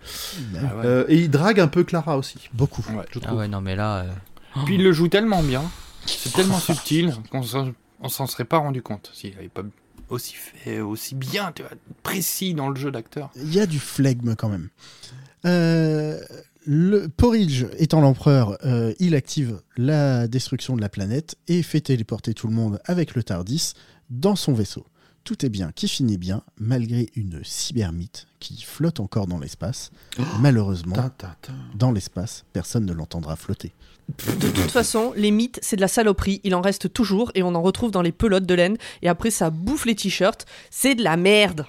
Ben, Ah ouais. Euh, et il drague un peu Clara aussi, Beaucoup. Ouais. je Ah ouais, non, mais là. euh, Puis il le joue tellement bien. C'est tellement subtil qu'on s'en- serait pas rendu compte s'il avait pas aussi fait, aussi bien, précis dans le jeu d'acteur. Il y a du flegme quand même. Euh, le Porridge étant l'empereur, euh, il active la destruction de la planète et fait téléporter tout le monde avec le Tardis dans son vaisseau. Tout est bien qui finit bien, malgré une cybermythe qui flotte encore dans l'espace. Malheureusement, dans l'espace, personne ne l'entendra flotter. De toute façon, les mythes, c'est de la saloperie. Il en reste toujours et on en retrouve dans les pelotes de laine. Et après, ça bouffe les t-shirts. C'est de la merde.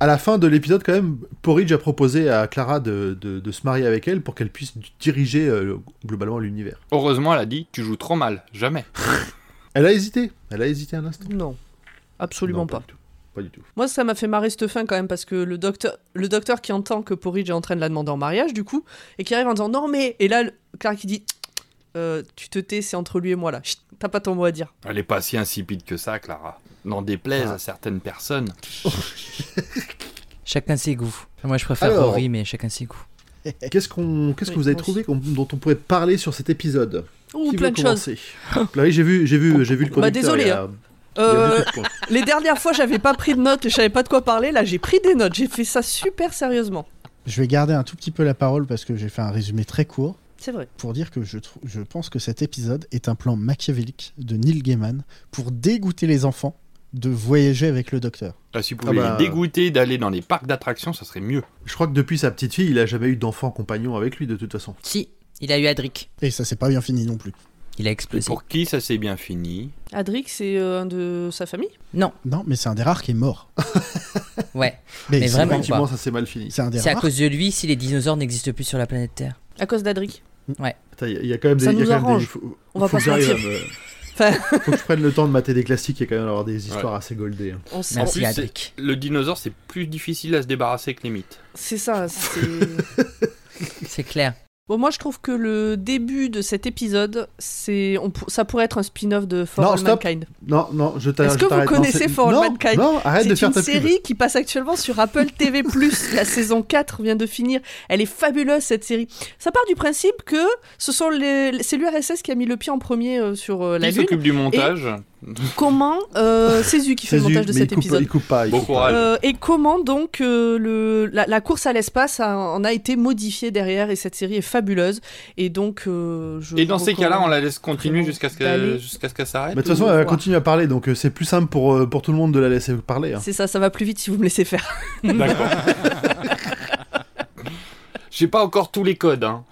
À la fin de l'épisode, quand même, Porridge a proposé à Clara de, de- de se marier avec elle pour qu'elle puisse diriger euh, globalement l'univers. Heureusement, elle a dit Tu joues trop mal, jamais. Elle a hésité, elle a hésité un instant. Non, absolument Non, pas. du tout. Pas du tout. Moi, ça m'a fait marrer cette fin quand même parce que le docteur, le docteur qui entend que Porridge est en train de la demander en mariage, du coup, et qui arrive en disant non mais, et là, le- Clara qui dit Euh, tu te tais, c'est entre lui et moi là. Chut, T'as pas ton mot à dire. Elle est pas si insipide que ça, Clara. N'en déplaise Ah. à certaines personnes. Chacun ses goûts. Moi, je préfère Alors. Rory, mais chacun ses goûts. Qu'est-ce qu'on, qu'est-ce que vous avez trouvé qu'on- dont on pourrait parler sur cet épisode? Ou Qui plein de choses. Là, j'ai vu, j'ai vu, j'ai vu le Bah, conducteur. désolé, il y a- hein. Euh, les dernières fois, j'avais pas pris de notes et je savais pas de quoi parler. Là, j'ai pris des notes. J'ai fait ça super sérieusement. Je vais garder un tout petit peu la parole parce que j'ai fait un résumé très court. C'est vrai. pour dire que je, je pense que cet épisode est un plan machiavélique de Neil Gaiman pour dégoûter les enfants de voyager avec le docteur. Ah, si vous pouviez bah. les dégoûter d'aller dans les parcs d'attractions, ça serait mieux. Je crois que depuis sa petite fille, il a jamais eu d'enfant compagnon avec lui de toute façon. Si, il a eu Adric. Et ça s'est pas bien fini non plus. Il a Et explosé. pour qui ça s'est bien fini Adric, c'est euh, un de sa famille? Non, Non, mais c'est un des rares qui est mort. ouais. Mais, Mais c'est- vraiment, ça s'est mal fini. C'est un des C'est à rares. cause de lui si les dinosaures n'existent plus sur la planète Terre. À cause d'Adric. Il y, a- il y a quand même des. Ça nous des- faut- On va pas se mentir. Faut que je prenne le temps de mater des classiques et quand même avoir des histoires assez goldées. hein. on Merci, plus, Le dinosaure, c'est plus difficile à se débarrasser que les mythes. c'est ça. c'est- C'est clair. Bon, moi, je trouve que le début de cet épisode, c'est, on ça pourrait être un spin-off de For Non, All stop. Mankind. Non, non, je t'arrête. Est-ce que vous. Non, connaissez c'est- For All non, Mankind Non, arrête de C'est faire une ta pub. série qui passe actuellement sur Apple TV+. La saison 4 vient de finir. Elle est fabuleuse cette série. Ça part du principe que ce sont les, c'est l'URSS qui a mis le pied en premier euh, sur euh, la Qui Lune. s'occupe du montage Comment euh, C'est Zu qui fait le montage de mais cet il coupe, épisode. il coupe pas. il Bon courage. Euh, et comment donc euh, le, la, la course à l'espace en a été modifiée derrière et cette série est fabuleuse et donc euh, je Et dans ces cas-là, on la laisse continuer jusqu'à ce qu'elle jusqu'à ce qu'elle s'arrête Mais de toute façon, elle va continuer à parler, donc c'est plus simple pour, pour tout le monde de la laisser parler. hein. c'est ça ça va plus vite si vous me laissez faire D'accord. J'ai pas encore tous les codes. Hein.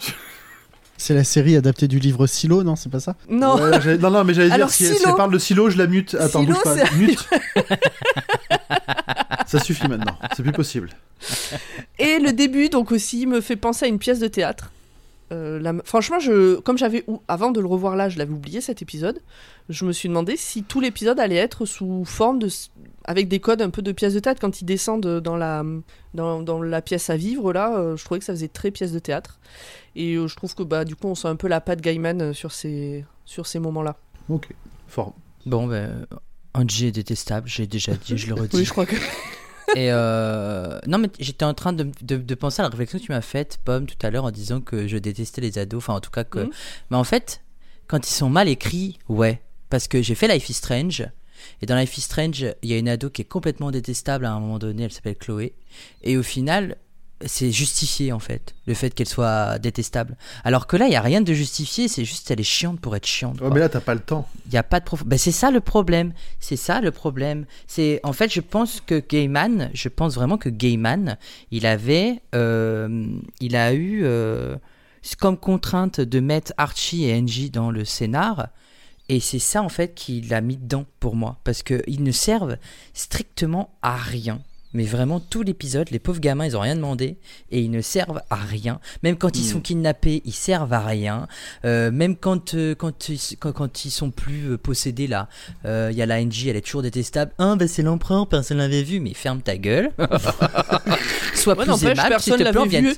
C'est la série adaptée du livre Silo, non C'est pas ça non Ouais, non, non, mais j'allais dire, si, Silo- elle parle de silo, je la mute. Attends, Silo, bouge pas. Mute. Ça suffit maintenant, c'est plus possible. et le début donc aussi me fait penser à une pièce de théâtre Euh, la- franchement je comme j'avais ou- avant de le revoir là je l'avais oublié cet épisode je me suis demandé si tout l'épisode allait être sous forme de avec des codes un peu de pièce de théâtre quand ils descendent dans la dans, dans la pièce à vivre là euh, je trouvais que ça faisait très pièce de théâtre et euh, je trouve que bah du coup on sent un peu la patte Gaiman sur ces sur ces moments là Ok, fort. Bon, ben, Angie est détestable, j'ai déjà dit, je le redis. oui je crois que Et euh... non, mais j'étais en train de, de, de penser à la réflexion que tu m'as faite, Pomme, tout à l'heure, en disant que je détestais les ados. Enfin, en tout cas, que. Mhm. Mais en fait, quand ils sont mal écrits, ouais. Parce que j'ai fait Life is Strange. Et dans Life is Strange, il y a une ado qui est complètement détestable à un moment donné, elle s'appelle Chloé. Et au final, c'est justifié en fait, le fait qu'elle soit détestable. Alors que là, il n'y a rien de justifié, c'est juste elle est chiante pour être chiante. Ouais, quoi. Oh, mais là, t'as pas le temps. Il n'y a pas de prof... Ben, c'est ça le problème. C'est ça le problème. C'est en fait, je pense que Gaiman, je pense vraiment que Gaiman, il avait, euh, il a eu euh, comme contrainte de mettre Archie et Angie dans le scénar. Et c'est ça en fait qu'il a mis dedans pour moi. Parce qu'ils ne servent strictement à rien. Mais vraiment, tout l'épisode, les pauvres gamins, ils ont rien demandé et ils ne servent à rien. Même quand ils Mm. sont kidnappés, ils servent à rien. Euh, même quand, euh, quand, ils, quand, quand ils sont plus euh, possédés, là, il y a la NG, elle est toujours détestable. Ah, bah c'est l'empereur, personne l'avait vu, mais ferme ta gueule. Sois Ouais, plus aimable, s'il personne te plaît, vu.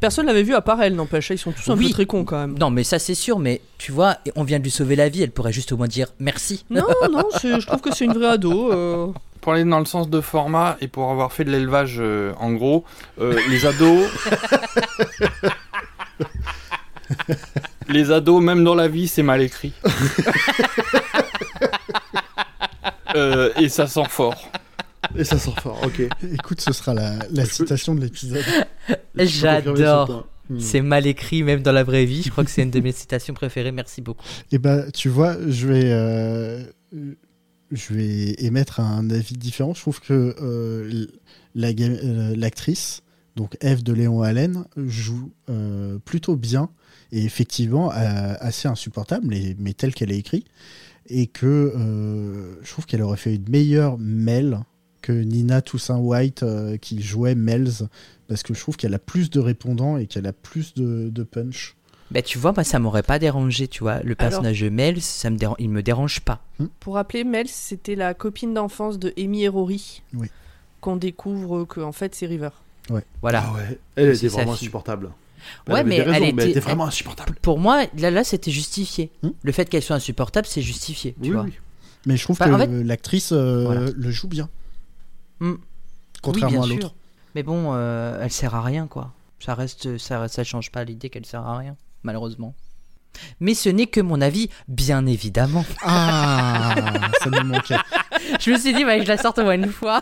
Personne l'avait vu à part elle, n'empêche. Ils sont tous un Oui. peu très cons quand même. Non, mais ça c'est sûr, mais tu vois, on vient de lui sauver la vie, elle pourrait juste au moins dire merci. Non, non, je trouve que c'est une vraie ado. Pour aller dans le sens de format et pour avoir fait de l'élevage euh, en gros, euh, les ados. les ados, même dans la vie, c'est mal écrit. Euh, et ça sent fort. Et ça sort fort, ok. Écoute, ce sera la, la citation de l'épisode. J'adore. Hmm. C'est mal écrit même dans la vraie vie. Je crois que c'est une de mes citations préférées. Merci beaucoup. Et bah, tu vois, je vais, euh, je vais émettre un avis différent. Je trouve que euh, euh, l'actrice, donc Eve de Léon Allen, joue euh, plutôt bien et effectivement assez insupportable, mais, telle qu'elle est écrite. Et que je trouve qu'elle aurait fait une meilleure Mel que Nina Toussaint White qui jouait Mels, parce que je trouve qu'elle a plus de répondants et qu'elle a plus de punch. Bah, tu vois, moi, ça m'aurait pas dérangé, tu vois. Le personnage de Mel, ça me dérange, il me dérange pas. Pour rappeler, Mel, c'était la copine d'enfance de Amy et Rory. Oui. Qu'on découvre que en fait c'est River. Voilà. Ah ouais, elle C'est était vraiment insupportable. Ouais, mais elle mais était- elle était vraiment insupportable. Pour moi, là, là, c'était justifié. Hmm. Le fait qu'elle soit insupportable, c'est justifié, tu Oui, vois. oui. Mais je trouve que en fait- l'actrice euh, Voilà. le joue bien. Hmm. Contrairement Oui, à bien l'autre. sûr. Mais bon, euh, elle sert à rien, quoi. Ça reste, ça, ça change pas l'idée qu'elle sert à rien, malheureusement. Mais ce n'est que mon avis, bien évidemment. Ah, ça nous manquait. je me suis dit, bah, je la sorte au moins une fois.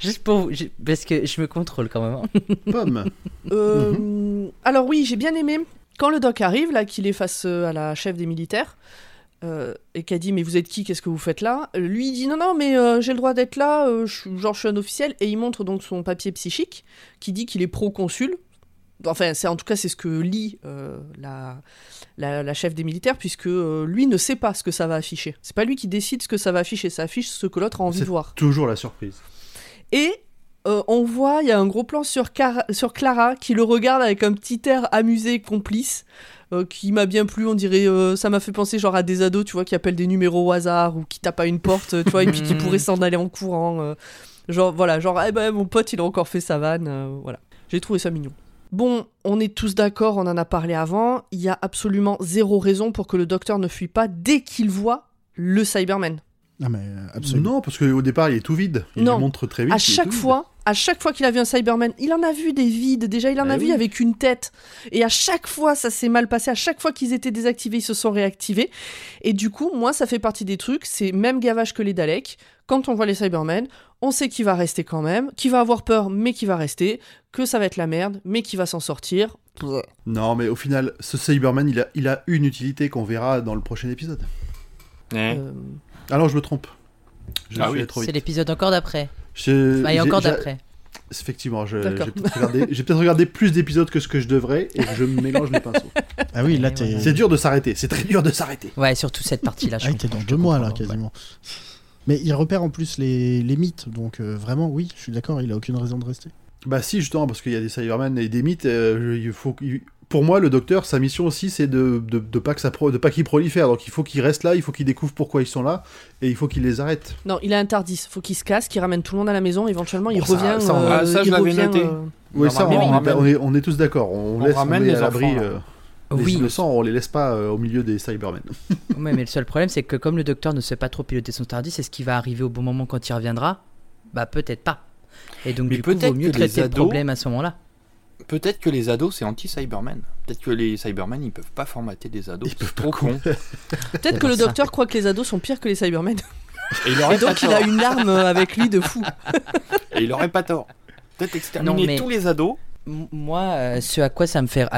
Juste pour je- parce que je me contrôle quand même. hein. Pomme. Euh, Alors oui, j'ai bien aimé quand le doc arrive là, qu'il est face euh, à la chef des militaires. euh, et qu'elle dit mais vous êtes qui? Qu'est-ce que vous faites là? Lui il dit non non mais euh, j'ai le droit d'être là euh, je, genre je suis un officiel et il montre donc son papier psychique qui dit qu'il est proconsul Enfin, c'est en tout cas c'est ce que lit euh, la, la, la chef des militaires, puisque euh, lui ne sait pas ce que ça va afficher. C'est pas lui qui décide ce que ça va afficher, ça affiche ce que l'autre a envie de voir. Toujours la surprise. Et euh, on voit, il y a un gros plan sur, Cara- sur Clara qui le regarde avec un petit air amusé, complice, euh, qui m'a bien plu. On dirait, euh, ça m'a fait penser genre à des ados, tu vois, qui appellent des numéros au hasard ou qui tapent à une porte, tu vois, et puis qui pourraient s'en aller en courant. euh. genre, voilà, genre, eh ben, mon pote, il a encore fait sa vanne. euh, voilà. J'ai trouvé ça mignon. Bon, on est tous d'accord, on en a parlé avant. Il y a absolument zéro raison pour que le docteur ne fuit pas dès qu'il voit le Cyberman. Ah, mais euh, absolument. Non, parce qu'au départ, il est tout vide. Il Non. le montre très vite. à chaque vide. fois, à chaque fois qu'il a vu un Cyberman, il en a vu des vides. Déjà, il en Eh a vu avec une tête. Et à chaque fois, ça s'est mal passé. À chaque fois qu'ils étaient désactivés, ils se sont réactivés. Et du coup, moi, ça fait partie des trucs. C'est même gavage que les Daleks. Quand on voit les Cybermen, on sait qu'il va rester quand même, qu'il va avoir peur, mais qu'il va rester, que ça va être la merde, mais qu'il va s'en sortir. Non, mais au final, ce Cyberman, il a, il a une utilité qu'on verra dans le prochain épisode. Euh, Alors, je me trompe. Je Ah oui. C'est l'épisode encore d'après. Je- Enfin, et encore d'après. Effectivement, je- j'ai peut-être regardé, j'ai peut-être regardé plus d'épisodes que ce que je devrais et je me mélange les pinceaux. Ah oui, là. C'est dur de s'arrêter, c'est très dur de s'arrêter. Ouais, surtout cette partie-là. Ah, t'es dans deux mois, là, ouais. Mais il repère en plus les, les mythes, donc euh, vraiment, oui, je suis d'accord, il a aucune raison de rester. Bah si, justement, parce qu'il y a des Cybermen et des mythes, euh, il faut, pour moi, le docteur, sa mission aussi, c'est de, de, de pas que ça pro- de pas qu'ils prolifèrent. Donc il faut qu'ils restent là, il faut qu'ils découvrent pourquoi ils sont là, et il faut qu'ils les arrêtent. Non, il a un Tardis. Faut qu'il se casse, qu'il ramène tout le monde à la maison. Éventuellement, il Bon, revient. ça, on- euh, Ah, ça, je il l'avais noté. euh, Oui, ça, on, on on est- ramène- on est, on est tous d'accord. On, on laisse ramène tomber les à l'abri euh, les Oui, innocents, on les laisse pas euh, au milieu des Cybermen. Mais le seul problème, c'est que comme le docteur ne sait pas trop piloter son Tardis, est-ce qu'il va arriver au bon moment quand il reviendra? Bah peut-être pas. Et donc Mais du coup, vaut mieux que les traiter le ados- problème à ce moment-là. Peut-être que les ados, c'est anti-Cyberman. Peut-être que les Cybermen, ils peuvent pas formater des ados. Ils peuvent trop con. Peut-être que le ça. docteur croit que les ados sont pires que les Cybermen. Et il aurait Et donc pas il a une arme avec lui de fou. Et il aurait pas tort. Peut-être exterminer Non, mais- tous les ados. Moi, euh, ce à quoi ça me fait,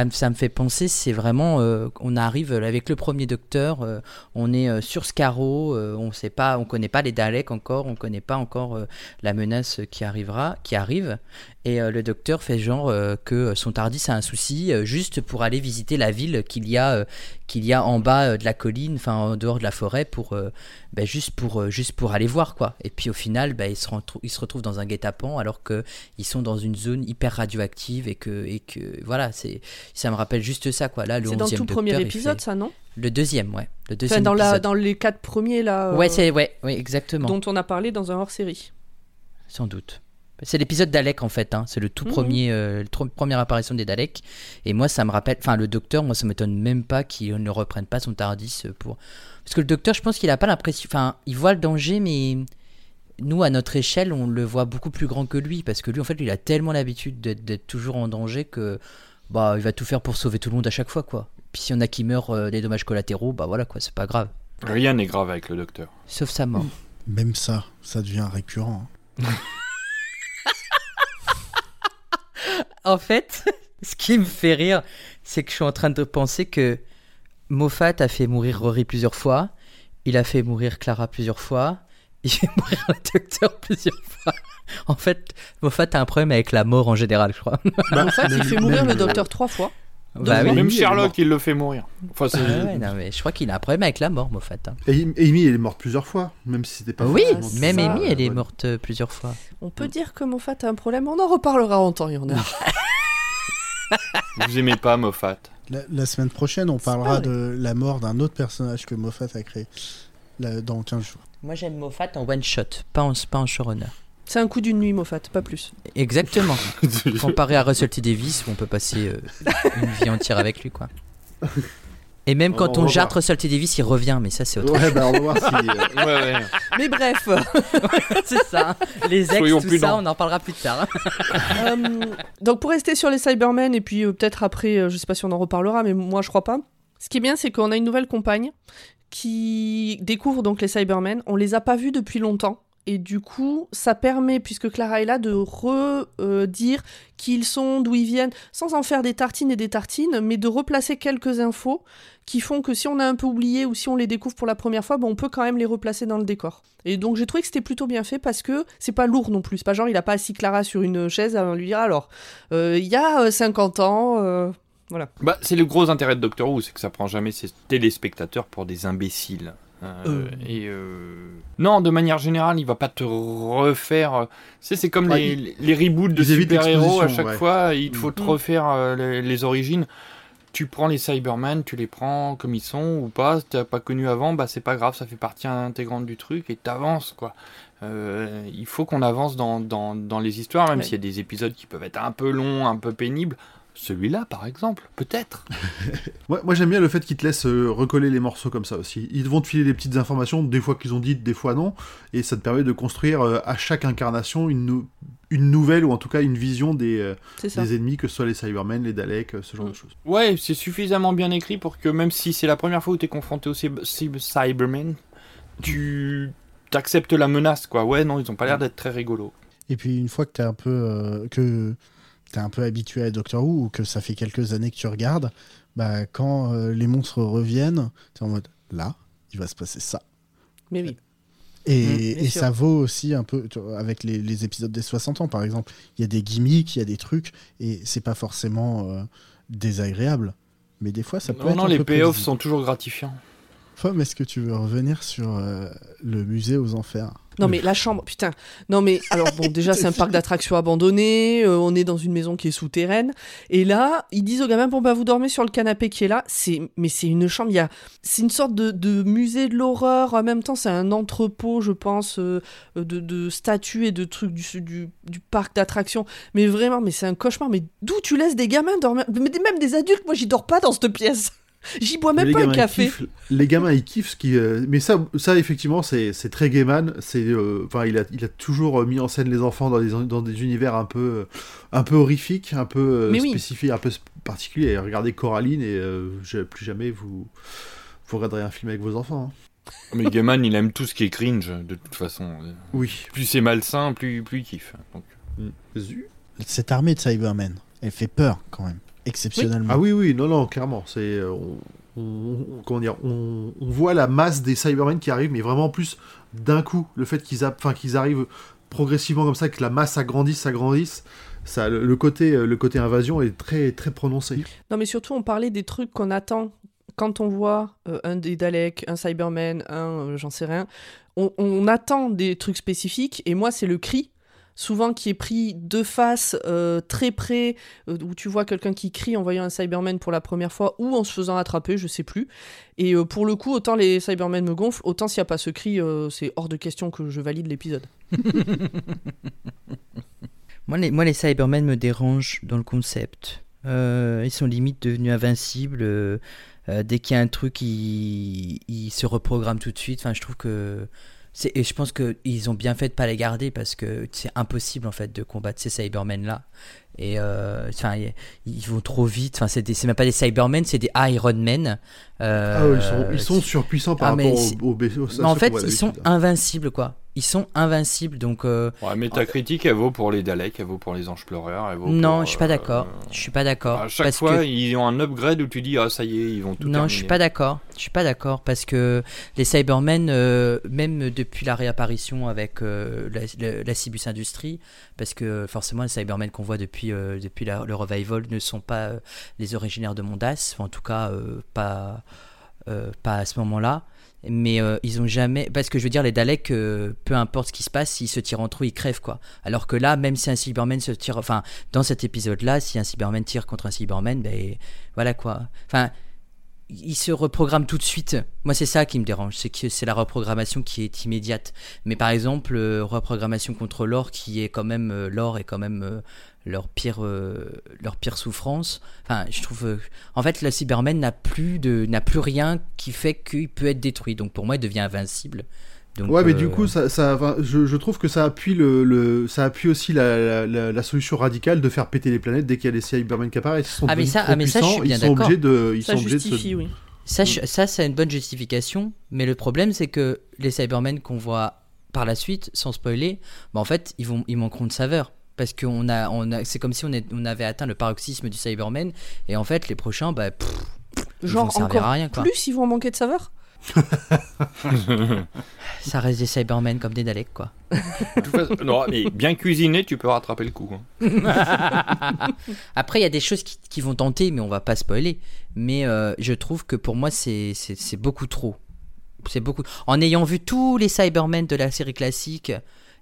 penser, c'est vraiment, euh, on arrive euh, avec le premier docteur, euh, on est sur euh, on sait pas, on connaît pas les Daleks encore, on connaît pas encore la menace qui arrivera, qui arrive, et euh, le docteur fait genre euh, que son Tardis a un souci, euh, juste pour aller visiter la ville qu'il y a, qu'il y a en bas de la colline, enfin en dehors de la forêt, pour, bah, juste pour, juste pour aller voir quoi. Et puis au final, bah, il se, il se retrouve dans un guet-apens alors que ils sont dans une zone hyper radioactive et que, et que voilà, c'est, ça me rappelle juste ça quoi. Là, le C'est dans le 11e tout premier Docteur, épisode, fait- ça, non? Le deuxième, ouais. Le deuxième Enfin, dans, la, dans les quatre premiers, là. euh, Ouais, c'est, ouais, ouais, exactement. Dont on a parlé dans un hors-série. Sans doute. C'est l'épisode Dalek en fait, hein. c'est le tout Mhm. premier, euh, le première apparition des Daleks. Et moi ça me rappelle, enfin le docteur, moi ça m'étonne même pas qu'il ne reprenne pas son Tardis euh, pour. Parce que le docteur, je pense qu'il a pas l'impression, enfin il voit le danger, mais nous à notre échelle on le voit beaucoup plus grand que lui, parce que lui en fait il a tellement l'habitude d'être, d'être toujours en danger que bah il va tout faire pour sauver tout le monde à chaque fois quoi. Puis s'il y en a qui meurent euh, des dommages collatéraux, bah voilà quoi, c'est pas grave. Rien n'est grave avec le docteur. Sauf sa mort. Même ça, ça devient récurrent. hein. En fait, ce qui me fait rire, c'est que je suis en train de penser que Moffat a fait mourir Rory plusieurs fois, il a fait mourir Clara plusieurs fois, il fait mourir le docteur plusieurs fois. En fait, Moffat a un problème avec la mort en général, je crois. Bah, En fait, il fait mourir le docteur trois fois. Bah oui. Même Sherlock, il le fait mourir. Enfin, Ah ouais, non, mais je crois qu'il a un problème avec la mort, Moffat. hein. Et Amy, elle est morte plusieurs fois, même si c'était pas. Oui, même ça, Amy, elle est morte euh, plusieurs fois. On peut dire que Moffat a un problème, on en reparlera en temps et en heure. Vous aimez pas Moffat? La, la semaine prochaine, on parlera de la mort d'un autre personnage que Moffat a créé là, dans 15 jours. Moi j'aime Moffat en one shot, pas en, pas en showrunner. C'est un coup d'une nuit, Moffat, pas plus. Exactement. Comparé à Russell T Davis, où on peut passer euh, une vie entière avec lui, quoi. Et même On- quand on on, jarte. Russell T Davis, il revient, mais ça c'est autre Ouais, bah on va voir si. euh, Ouais, ouais. Mais bref, c'est ça. Les ex, Soyons tout ça, on en parlera plus tard. euh, donc pour rester sur les Cybermen, et puis euh, peut-être après, euh, je sais pas si on en reparlera, mais moi je crois pas. Ce qui est bien, c'est qu'on a une nouvelle compagne qui découvre donc les Cybermen. On les a pas vus depuis longtemps. Et du coup, ça permet, puisque Clara est là, de redire qui ils sont, d'où ils viennent, sans en faire des tartines et des tartines, mais de replacer quelques infos qui font que si on a un peu oublié ou si on les découvre pour la première fois, bon, on peut quand même les replacer dans le décor. Et donc j'ai trouvé que c'était plutôt bien fait parce que c'est pas lourd non plus. C'est pas genre il a pas assis Clara sur une chaise à lui dire alors, euh, il y a 50 ans. euh, voilà. Bah, c'est le gros intérêt de Doctor Who, c'est que ça prend jamais ses téléspectateurs pour des imbéciles. Euh, Euh. Et euh, non, de manière générale, il va pas te refaire. Tu sais, c'est comme Ouais, les, il- les reboots de super-héros à chaque ouais. fois. Il faut te Mm. refaire les, les origines. Tu prends les Cybermen, tu les prends comme ils sont ou pas. Si t'as pas connu avant, bah c'est pas grave, ça fait partie intégrante du truc et t'avances quoi. Euh, il faut qu'on avance dans, dans, dans les histoires, même Ouais. s'il y a des épisodes qui peuvent être un peu longs, un peu pénibles. Celui-là, par exemple, peut-être. Moi, moi, j'aime bien le fait qu'ils te laissent euh, recoller les morceaux comme ça aussi. Ils vont te filer des petites informations, des fois qu'ils ont dites, des fois non, et ça te permet de construire euh, à chaque incarnation une, nou- une nouvelle ou en tout cas une vision des, euh, des ennemis, que ce soit les Cybermen, les Daleks, euh, ce genre Mm. de choses. Ouais, c'est suffisamment bien écrit pour que même si c'est la première fois où t'es confronté au cyb- cyb- Cybermen, tu t'acceptes la menace, quoi. Ouais, non, ils ont pas l'air d'être très rigolos. Et puis une fois que t'es un peu euh, que t'es un peu habitué à Doctor Who ou que ça fait quelques années que tu regardes, bah quand euh, les monstres reviennent, t'es en mode là, il va se passer ça. Mais oui. Et, sûr. ça vaut aussi un peu tu vois, avec les, les épisodes des 60 ans par exemple. Il y a des gimmicks, il y a des trucs et c'est pas forcément euh, désagréable. Mais des fois, ça peut Non, être non, un les payoffs sont toujours gratifiants. Pomme, est-ce que tu veux revenir sur euh, le musée aux enfers? Non mais la chambre, putain. Non mais alors bon déjà c'est un parc d'attractions abandonné, euh, on est dans une maison qui est souterraine et là ils disent aux gamins bon bah vous dormez sur le canapé qui est là. C'est mais c'est une chambre, il y a c'est une sorte de, de musée de l'horreur en même temps c'est un entrepôt je pense euh, de, de statues et de trucs du, du, du parc d'attractions. Mais vraiment mais c'est un cauchemar. Mais d'où tu laisses des gamins dormir? Mais même des adultes moi j'y dors pas dans cette pièce. J'y bois même les pas un gamins, ils café. kiffent- les gamins, ils kiffent ce qui. euh, mais ça, ça effectivement, c'est très Gaiman. C'est, euh, enfin, il a, il a toujours euh, mis en scène les enfants dans des, dans des univers un peu, un peu horrifiques, un peu euh, oui. spécifiques, un peu particuliers. Regardez Coraline et euh, je- plus jamais vous, vous regarderez un film avec vos enfants. hein. Mais Gaiman, il aime tout ce qui est cringe, de toute façon. Oui. Plus c'est malsain, plus, plus il kiffe. Donc, Zu. Cette armée de Cybermen, elle fait peur quand même, exceptionnellement. Ah oui, oui, non, non, clairement. C'est, euh, on, comment dire, on, on voit la masse des Cybermen qui arrivent, mais vraiment plus d'un coup. Le fait qu'ils, enfin, qu'ils arrivent progressivement comme ça, que la masse agrandisse, s'agrandisse. Ça, le, le côté, euh, le côté invasion est très, très prononcé. Non, mais surtout, on parlait des trucs qu'on attend quand on voit euh, un des Daleks, un Cyberman, un euh, j'en sais rien. On, on attend des trucs spécifiques, et moi, c'est le cri. Souvent qui est pris de face, euh, très près, euh, où tu vois quelqu'un qui crie en voyant un Cyberman pour la première fois, ou en se faisant attraper, je sais plus. Et euh, pour le coup, autant les Cybermen me gonflent, autant s'il n'y a pas ce cri, c'est hors de question que je valide l'épisode. Moi les, Cybermen me dérangent dans le concept. Ils sont limite devenus invincibles. dès qu'il y a un truc, ils, ils se reprogramment tout de suite. Enfin, je trouve que. Et je pense qu'ils ont bien fait de pas les garder parce que c'est impossible en fait de combattre ces Cybermen là. Et euh, enfin, ils, ils vont trop vite. Enfin, c'est même pas des Cybermen, c'est des Iron Men. Euh, Ah ils sont, ils sont qui- surpuissants par Ah, rapport c'est- au, au, au- à ce Mais en fait, ils sont invincibles quoi. Ils sont invincibles donc. euh, ouais, Métacritique, elle vaut pour les Daleks, elle vaut pour les Anges Pleureurs. Elle vaut Non, pour, je suis pas euh, d'accord. Je suis pas d'accord. À chaque parce fois, que... ils ont un upgrade où tu dis, ah ça y est, ils vont tout Non, terminer. je suis pas d'accord. Je suis pas d'accord parce que les Cybermen, euh, même depuis la réapparition avec euh, la, la- la Cibus Industries, parce que forcément les Cybermen qu'on voit depuis euh, depuis la- le revival ne sont pas euh, les originaires de Mondas, Enfin, en tout cas euh, pas euh, pas à ce moment-là. Mais euh, ils ont jamais. Parce que je veux dire, les Daleks, euh, peu importe ce qui se passe, s'ils se tirent entre eux, ils crèvent quoi. Alors que là, même si un Cyberman se tire. Enfin, dans cet épisode-là, si un Cyberman tire contre un Cyberman, ben voilà quoi. Enfin, il se reprogramme tout de suite. Moi, c'est ça qui me dérange, c'est que c'est la reprogrammation qui est immédiate. Mais par exemple, euh, reprogrammation contre l'or, qui est quand même l'or est quand même leur pire euh, leur pire souffrance. Enfin, je trouve. euh, en fait, le Cyberman n'a plus de n'a plus rien qui fait qu'il peut être détruit. Donc pour moi, il devient invincible. Donc, Ouais, mais euh, du coup, ça, ça, je, je trouve que ça appuie, le, le- ça appuie aussi la, la- la- la solution radicale de faire péter les planètes dès qu'il y a des Cybermen qui apparaissent. Ils sont Ah, mais ça- trop ah, mais ça, je suis bien ils sont obligés de, ils Ça sont obligés de se- justifie, oui. Ça, je- ça c'est une bonne justification, mais le problème c'est que les Cybermen qu'on voit par la suite, sans spoiler, bah, en fait, ils, vont, ils manqueront de saveur. Parce que on a, on a, c'est comme si on, est- on avait atteint le paroxysme du Cyberman. Et en fait, les prochains, bah, pff, ils Genre servir encore à rien, quoi. plus, ils vont manquer de saveur Ça reste des Cybermen comme des Daleks, quoi. De toute façon, non, mais bien cuisiné, tu peux rattraper le coup. hein. Après, il y a des choses qui, qui vont tenter, mais on va pas spoiler. Mais euh, je trouve que pour moi, c'est c'est- c'est beaucoup trop. C'est beaucoup. En ayant vu tous les Cybermen de la série classique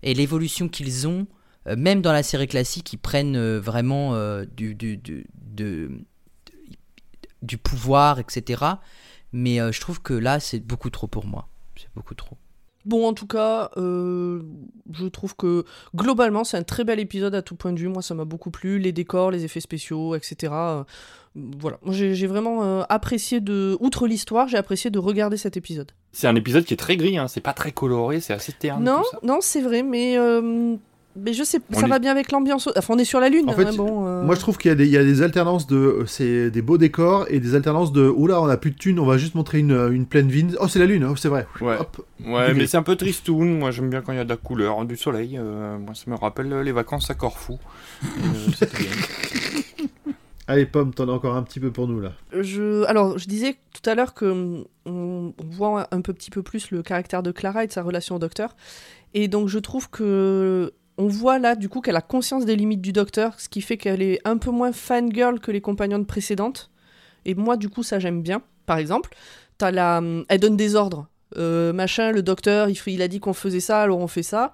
et l'évolution qu'ils ont, euh, même dans la série classique, ils prennent euh, vraiment euh, du, du, du, de- du pouvoir, etc. Mais euh, je trouve que là, c'est beaucoup trop pour moi. C'est beaucoup trop. Bon, en tout cas, euh, je trouve que globalement, c'est un très bel épisode à tout point de vue. Moi, ça m'a beaucoup plu. Les décors, les effets spéciaux, etc. Euh, voilà. Moi, J'ai j'ai vraiment euh, apprécié de. Outre l'histoire, j'ai apprécié de regarder cet épisode. C'est un épisode qui est très gris, hein. c'est pas très coloré, c'est assez terne. non, tout ça. non, c'est vrai, mais. Euh, mais je sais, On ça est- va bien avec l'ambiance. Enfin, on est sur la Lune. En fait, hein, bon, euh, Moi, je trouve qu'il y, a des- il y a des alternances de. euh, C'est des beaux décors et des alternances de. Oula, on a plus de thunes, on va juste montrer une, une pleine vigne. Oh, c'est la lune, oh, c'est vrai. Ouais. Hop. Ouais, Du mais c'est un peu tristoun. Moi, j'aime bien quand il y a de la couleur, du soleil. euh, moi, ça me rappelle euh, les vacances à Corfou. Euh. Allez, Pomme, t'en as encore un petit peu pour nous là. Je... Alors, je disais tout à l'heure que hum, on voit un peu petit peu plus le caractère de Clara et de sa relation au docteur. Et donc, je trouve que on voit là, du coup, qu'elle a conscience des limites du docteur, ce qui fait qu'elle est un peu moins fangirl que les compagnonnes précédentes. Et moi, du coup, ça, j'aime bien. Par exemple, t'as la... hum, elle donne des ordres. Euh, machin, le docteur, il, a dit qu'on faisait ça, alors on fait ça.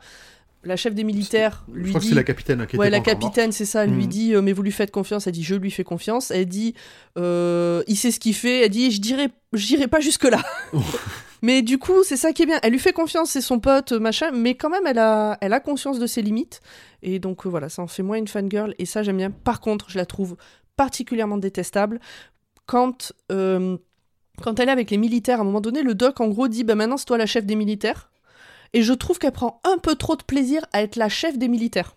La chef des militaires Je lui crois que dit... c'est la capitaine qui Ouais, la capitaine, c'est ça. Elle lui Mhm. dit, euh, mais vous lui faites confiance. Elle dit, je lui fais confiance. Elle dit, euh, il sait ce qu'il fait. Elle dit, je dirais, j'irai pas jusque là. Mais du coup, c'est ça qui est bien. Elle lui fait confiance, c'est son pote, euh, machin. Mais quand même, elle a, elle a conscience de ses limites. Et donc euh, voilà, ça en fait moins une fangirl. Et ça, j'aime bien. Par contre, je la trouve particulièrement détestable quand. euh, quand elle est avec les militaires, à un moment donné, le doc, en gros, dit bah, maintenant, c'est toi la chef des militaires. Et je trouve qu'elle prend un peu trop de plaisir à être la chef des militaires.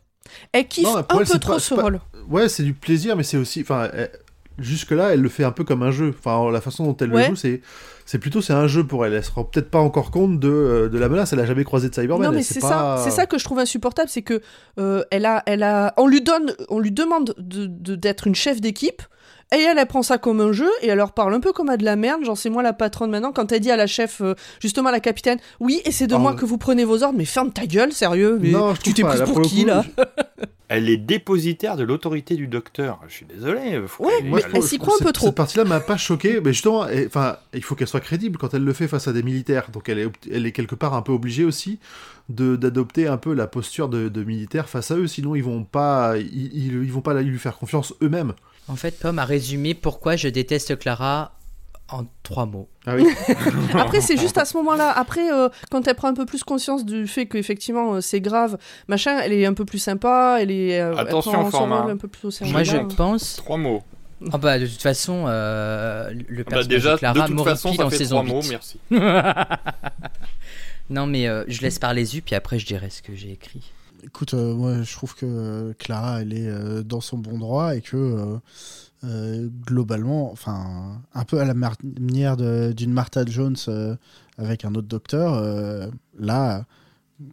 Elle kiffe Non, un elle, peu trop pas- ce pas- rôle. Ouais, c'est du plaisir, mais c'est aussi. Enfin, elle- jusque-là, elle le fait un peu comme un jeu. Enfin, la façon dont elle Ouais. le joue, c'est. C'est plutôt c'est un jeu pour elle. Elle se rend peut-être pas encore compte de, euh, de la menace. Elle a jamais croisé de Cyberman. non mais c'est ça, c'est ça que je trouve insupportable, c'est que euh, elle a, elle a, on lui donne, on lui demande de de- d'être une chef d'équipe. Et elle, elle prend ça comme un jeu et elle leur parle un peu comme à de la merde. Genre, c'est moi la patronne maintenant. Quand elle dit à la chef, euh, justement à la capitaine, oui, et c'est de Oh. moi que vous prenez vos ordres, mais ferme ta gueule, sérieux. Mais Non, tu t'es Là, pour, le qui coup, là je- Elle est dépositaire de l'autorité du docteur. Je suis désolé. faut Ouais, mais je elle s'y croit un peu trop. Cette partie-là m'a pas choqué, mais justement, enfin, il faut qu'elle soit crédible quand elle le fait face à des militaires. Donc elle est, elle est quelque part un peu obligée aussi de d'adopter un peu la posture de, de militaire face à eux. Sinon, ils vont pas, ils, ils- ils vont pas lui faire confiance eux-mêmes. En fait, Pomme a résumé pourquoi je déteste Clara en trois mots. Ah oui. Après, c'est juste à ce moment-là. Après, euh, quand elle prend un peu plus conscience du fait qu'effectivement euh, c'est grave, machin, elle est un peu plus sympa, elle est. euh, elle Attention format. un peu plus au sérieux. Moi, je pense. Trois mots. Ah bah, de toute façon, euh, le Bah, personnage déjà, de Clara de toute m'aurait façon, pris ça dans fait saison trois mots, 8. merci. Non, mais euh, je laisse parler Zu, puis après je dirai ce que j'ai écrit. Écoute, euh, moi je trouve que Clara elle est euh, dans son bon droit et que euh, euh, globalement, enfin un peu à la manière d'une Martha Jones euh, avec un autre docteur, euh, là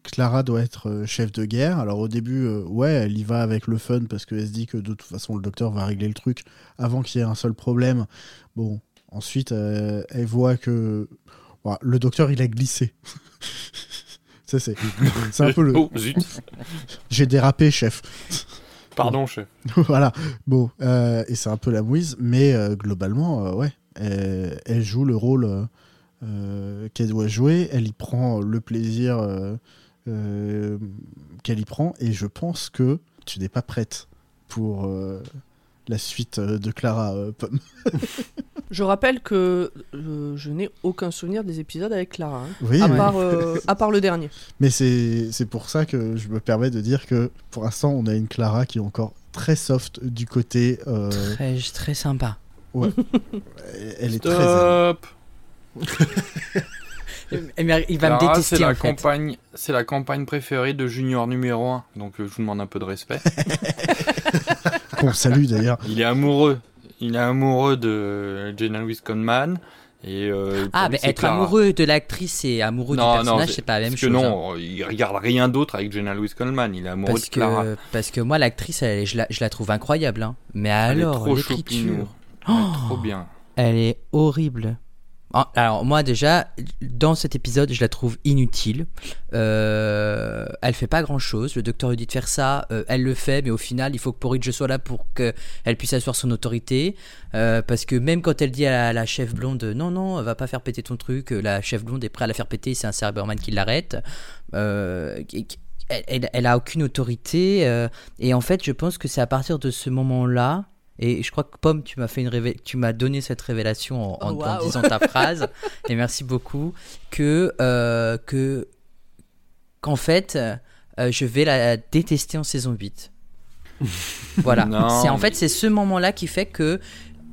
Clara doit être euh, chef de guerre. Alors au début, euh, ouais, elle y va avec le fun parce qu'elle se dit que de toute façon le docteur va régler le truc avant qu'il y ait un seul problème. Bon, ensuite euh, elle voit que le docteur il a glissé. C'est un peu le Oh, zut. j'ai dérapé, chef. Pardon, chef. voilà. Bon, euh, et c'est un peu la mouise, mais euh, globalement, euh, ouais, elle, elle joue le rôle qu'elle doit jouer. Elle y prend le plaisir qu'elle y prend, et je pense que tu n'es pas prête pour la suite euh, de Clara euh, Pomme. Je rappelle que euh, je n'ai aucun souvenir des épisodes avec Clara, hein. Oui, à, mais, part, euh, à part le dernier. mais c'est c'est pour ça que je me permets de dire que pour l'instant, on a une Clara qui est encore très soft du côté. euh, Très, très sympa. elle est très. Stop. Il va me Clara, détester c'est la en fait. campagne, c'est la campagne préférée de Junior numéro 1, donc je vous demande un peu de respect. Qu'on salue d'ailleurs. Il est amoureux, il est amoureux de Jenna Louise Conman Et, euh, Ah, c'est être amoureux de l'actrice et amoureux du personnage, c'est pas la même parce chose. que hein. non, il regarde rien d'autre avec Jenna Louise Coleman. Il est amoureux Parce de Clara. que, parce que moi, l'actrice, elle- je la, je la trouve incroyable. hein. Mais Elle est alors, trop l'écriture, chopinou. Elle est trop bien. elle est horrible. Ah, Alors, moi, déjà, dans cet épisode, je la trouve inutile. Euh, elle fait pas grand chose. Le docteur lui dit de faire ça. euh, elle le fait, mais au final, il faut que Porridge soit là pour qu'elle puisse asseoir son autorité. Euh, parce que même quand elle dit à la, chef blonde non, non, va pas faire péter ton truc, la chef blonde est prête à la faire péter, c'est un Cyberman qui l'arrête. Euh, elle, elle- elle a aucune autorité. et en fait, je pense que c'est à partir de ce moment-là. Et je crois que Pomme, tu m'as fait une révé- tu m'as donné cette révélation en, en- Oh, en waouh. disant ta phrase. et merci beaucoup. Que euh, que qu'en fait, euh, je vais la détester en saison 8. voilà. C'est en fait c'est ce moment-là qui fait que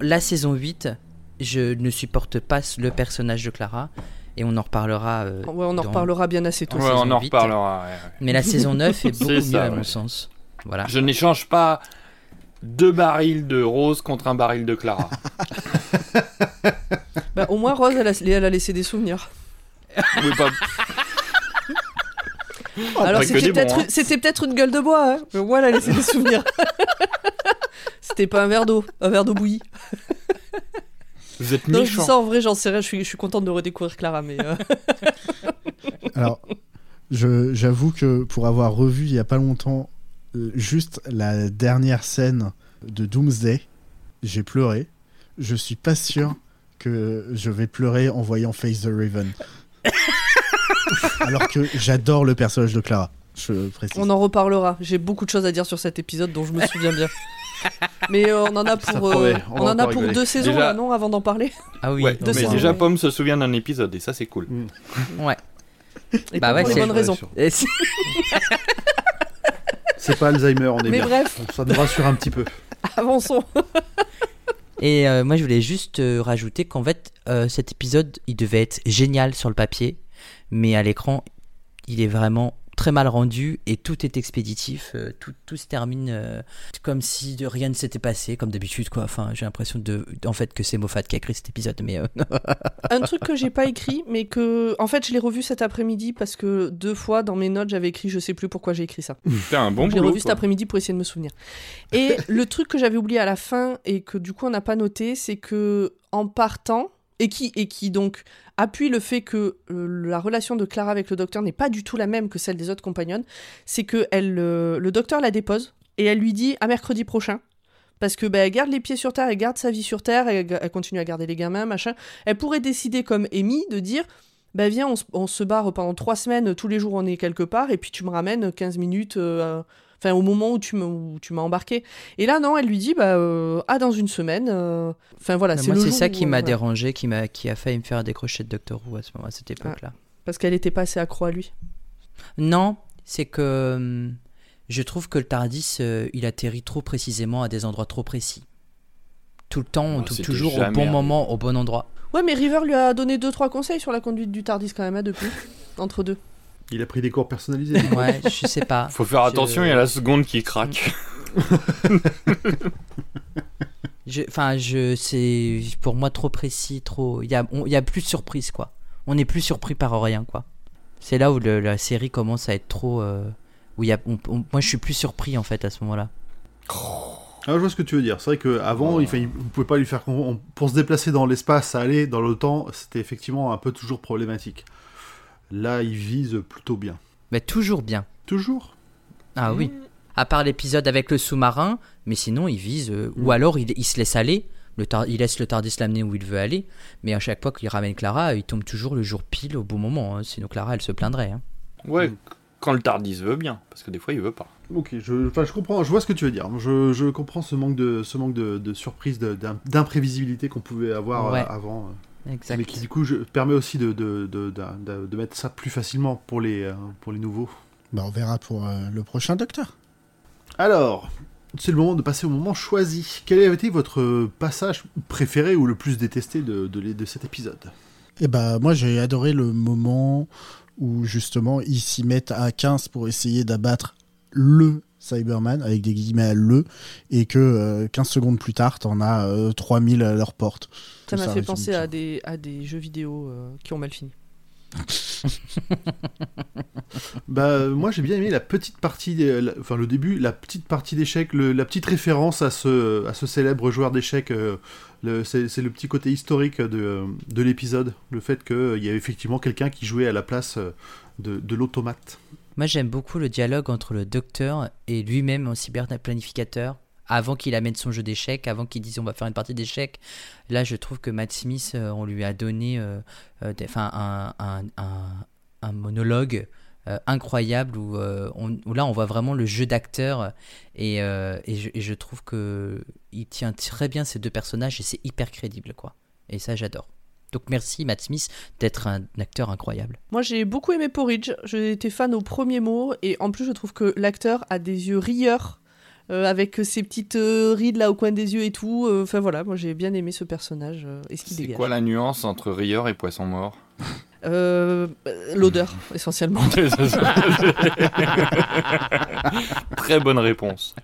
la saison 8, je ne supporte pas le personnage de Clara et on en reparlera. euh, Ouais, on en dans- reparlera bien assez tôt. Ouais, on en 8. reparlera. ouais, ouais. Mais la saison 9 est beaucoup mieux à ouais. mon sens. Voilà. Je n'échange pas deux barils de Rose contre un baril de Clara. Bah, au moins, Rose, elle a, elle a laissé des souvenirs. Oui, pas- Alors, c'était peut-être bons, hein. c'était peut-être une gueule de bois, hein, mais au moins, elle a laissé des souvenirs. c'était pas un verre d'eau, un verre d'eau bouillie. Vous êtes Non, je dis méchant. ça en vrai, j'en sais rien, je suis, je suis contente de redécouvrir Clara, mais. euh, Alors, j'avoue que pour avoir revu il y a pas longtemps juste la dernière scène de Doomsday, j'ai pleuré. Je suis pas sûr que je vais pleurer en voyant Face the Raven. Alors que j'adore le personnage de Clara. Je précise. On en reparlera. J'ai beaucoup de choses à dire sur cet épisode dont je me souviens bien. Mais euh, on en a pour, euh, on en a pour rigoler. deux saisons Déjà- là, non, avant d'en parler. Ah oui. Ouais, Deux mais saisons, déjà, ouais. Pomme se souvient d'un épisode et ça, c'est cool. Ouais. Et Bah ouais, pour les bonnes raisons. C'est pas Alzheimer, on est Mais bien. bref, Ça nous rassure un petit peu. avançons. Et euh, moi, je voulais juste euh, rajouter qu'en fait, euh, cet épisode, il devait être génial sur le papier, mais à l'écran, il est vraiment très mal rendu et tout est expéditif. euh, tout, tout se termine euh, comme si de rien ne s'était passé, comme d'habitude, quoi. Enfin, j'ai l'impression de, en fait, que c'est Moffat qui a écrit cet épisode, mais euh, Un truc que j'ai pas écrit, mais que. En fait, je l'ai revu cet après-midi parce que deux fois dans mes notes, j'avais écrit je sais plus pourquoi j'ai écrit ça. T'es un bon Je l'ai boulot. revu cet après-midi pour essayer de me souvenir. Et le truc que j'avais oublié à la fin et que du coup on n'a pas noté, c'est que en partant et qui et qui donc appuie le fait que euh, la relation de Clara avec le docteur n'est pas du tout la même que celle des autres compagnons, c'est que euh, le docteur la dépose et elle lui dit à mercredi prochain. Parce que bah, garde les pieds sur terre, elle garde sa vie sur terre, elle, continue à garder les gamins, machin. Elle pourrait décider comme Amy de dire bah viens, on, se- on se barre pendant trois semaines, tous les jours on est quelque part, et puis tu me ramènes 15 minutes, euh, enfin au moment où tu m'as embarqué. Et là non, elle lui dit bah euh, ah dans une semaine. euh, Enfin voilà, moi, c'est le c'est ça où, qui euh, m'a dérangé, qui m'a, qui a failli me faire décrocher de Doctor Who à ce moment, à cette époque-là. parce qu'elle était pas assez accro à lui. Non, c'est que hum, je trouve que le Tardis, euh, il atterrit trop précisément à des endroits trop précis. Tout le temps, c'était toujours au bon moment, au bon endroit. Ouais, mais River lui a donné deux trois conseils sur la conduite du Tardis quand même hein, depuis entre deux. Il a pris des cours personnalisés. Ouais, je sais pas. Faut faire attention, il y a la seconde qui craque. Enfin, je, c'est pour moi trop précis, trop. Il y a, on- il y a plus de surprise, quoi. On n'est plus surpris par rien, quoi. C'est là où le- la série commence à être trop. euh, où il y a, on- on- moi, je suis plus surpris en fait à ce moment-là. Ah, je vois ce que tu veux dire. C'est vrai qu'avant, il fallait- vous pouvez pas lui faire. on- Pour se déplacer dans l'espace, ça allait. Dans le temps, c'était effectivement un peu toujours problématique. Là, il vise plutôt bien. Mais toujours bien. Toujours Ah oui. À part l'épisode avec le sous-marin, mais sinon il vise. euh, Mm. Ou alors il, il se laisse aller. Le tar- il laisse le Tardis l'amener où il veut aller. Mais à chaque fois qu'il ramène Clara, il tombe toujours le jour pile au bon moment. hein. Sinon Clara, elle se plaindrait. hein. Ouais, Mm. quand le Tardis veut bien, parce que des fois il veut pas. Ok, je, enfin, je comprends, je vois ce que tu veux dire. Je, je comprends ce manque de, ce manque de, de surprise, d'imprévisibilité qu'on pouvait avoir Ouais. euh, avant. euh, Exact. mais qui du coup je, permet aussi de, de, de, de- de- de mettre ça plus facilement pour les, euh, pour les nouveaux. Bah, on verra pour euh, le prochain docteur. Alors, c'est le moment de passer au moment choisi. Quel a été votre passage préféré ou le plus détesté de, de, cet épisode? Et bah, moi, j'ai adoré le moment où justement ils s'y mettent à 15 pour essayer d'abattre le Cyberman avec des guillemets à le et que euh, 15 secondes plus tard, t'en as euh, 3000 à leur porte. Ça m'a fait penser à des, à des jeux vidéo euh, qui ont mal fini. Bah, euh, moi j'ai bien aimé la petite partie, des- la- enfin le début, la petite partie d'échecs, la petite référence à ce, à ce célèbre joueur d'échecs. euh, c'est le petit côté historique de, de l'épisode, le fait qu'il y avait effectivement quelqu'un qui jouait à la place de, de l'automate. Moi, j'aime beaucoup le dialogue entre le docteur et lui-même en cyberplanificateur. Avant qu'il amène son jeu d'échecs, avant qu'il dise on va faire une partie d'échecs, là je trouve que Matt Smith, euh, on lui a donné euh, euh, un, monologue incroyable où, là on voit vraiment le jeu d'acteur et, et, je, et je trouve que il tient très bien ces deux personnages et c'est hyper crédible quoi. Et ça j'adore. Donc merci Matt Smith d'être un acteur incroyable. Moi, j'ai beaucoup aimé Porridge. J'étais fan au premier mot. Et en plus, je trouve que l'acteur a des yeux rieurs. euh, avec ses petites euh, rides là au coin des yeux et tout. Euh, Enfin voilà, moi j'ai bien aimé ce personnage euh, et ce qu'il C'est quoi la nuance entre rieur et poisson mort? L'odeur, essentiellement. Très bonne réponse.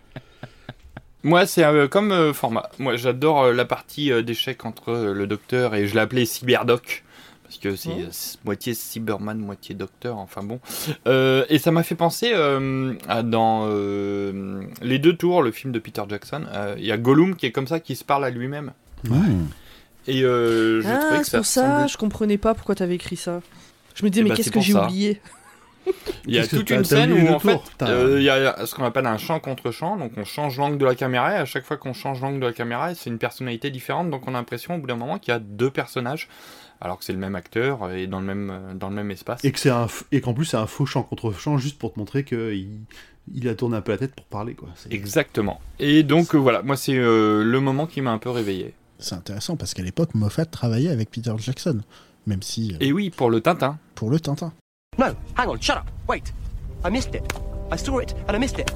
Moi, c'est euh, comme euh, format. Moi, j'adore euh, la partie euh, d'échecs entre euh, le docteur et je l'ai appelé Cyberdoc. Parce que c'est Oh. moitié Cyberman, moitié docteur, enfin bon. Euh, et ça m'a fait penser euh, à dans euh, Les Deux Tours, le film de Peter Jackson. euh, Il y a Gollum qui est comme ça, qui se parle à lui-même. Et euh, je trouvais Ah, que ça pour ça, ressemblait- je comprenais pas pourquoi t'avais écrit ça. Je me disais, Eh mais bah, qu'est-ce que j'ai oublié? Il y a toute une scène où en fait euh, il y a ce qu'on appelle un champ contre champ, donc on change l'angle de la caméra et à chaque fois qu'on change l'angle de la caméra, c'est une personnalité différente, donc on a l'impression au bout d'un moment qu'il y a deux personnages, alors que c'est le même acteur et dans le même euh, dans le même espace. Et que c'est un f- et qu'en plus c'est un faux chant contre chant juste pour te montrer qu'il il a tourné un peu la tête pour parler quoi. Exactement. Et donc euh, voilà, moi c'est euh, le moment qui m'a un peu réveillé. C'est intéressant parce qu'à l'époque, Moffat travaillait avec Peter Jackson, même si euh, Et oui, pour le Tintin. pour le Tintin. No, hang on, shut up. Wait. I missed it. I saw it and I missed it.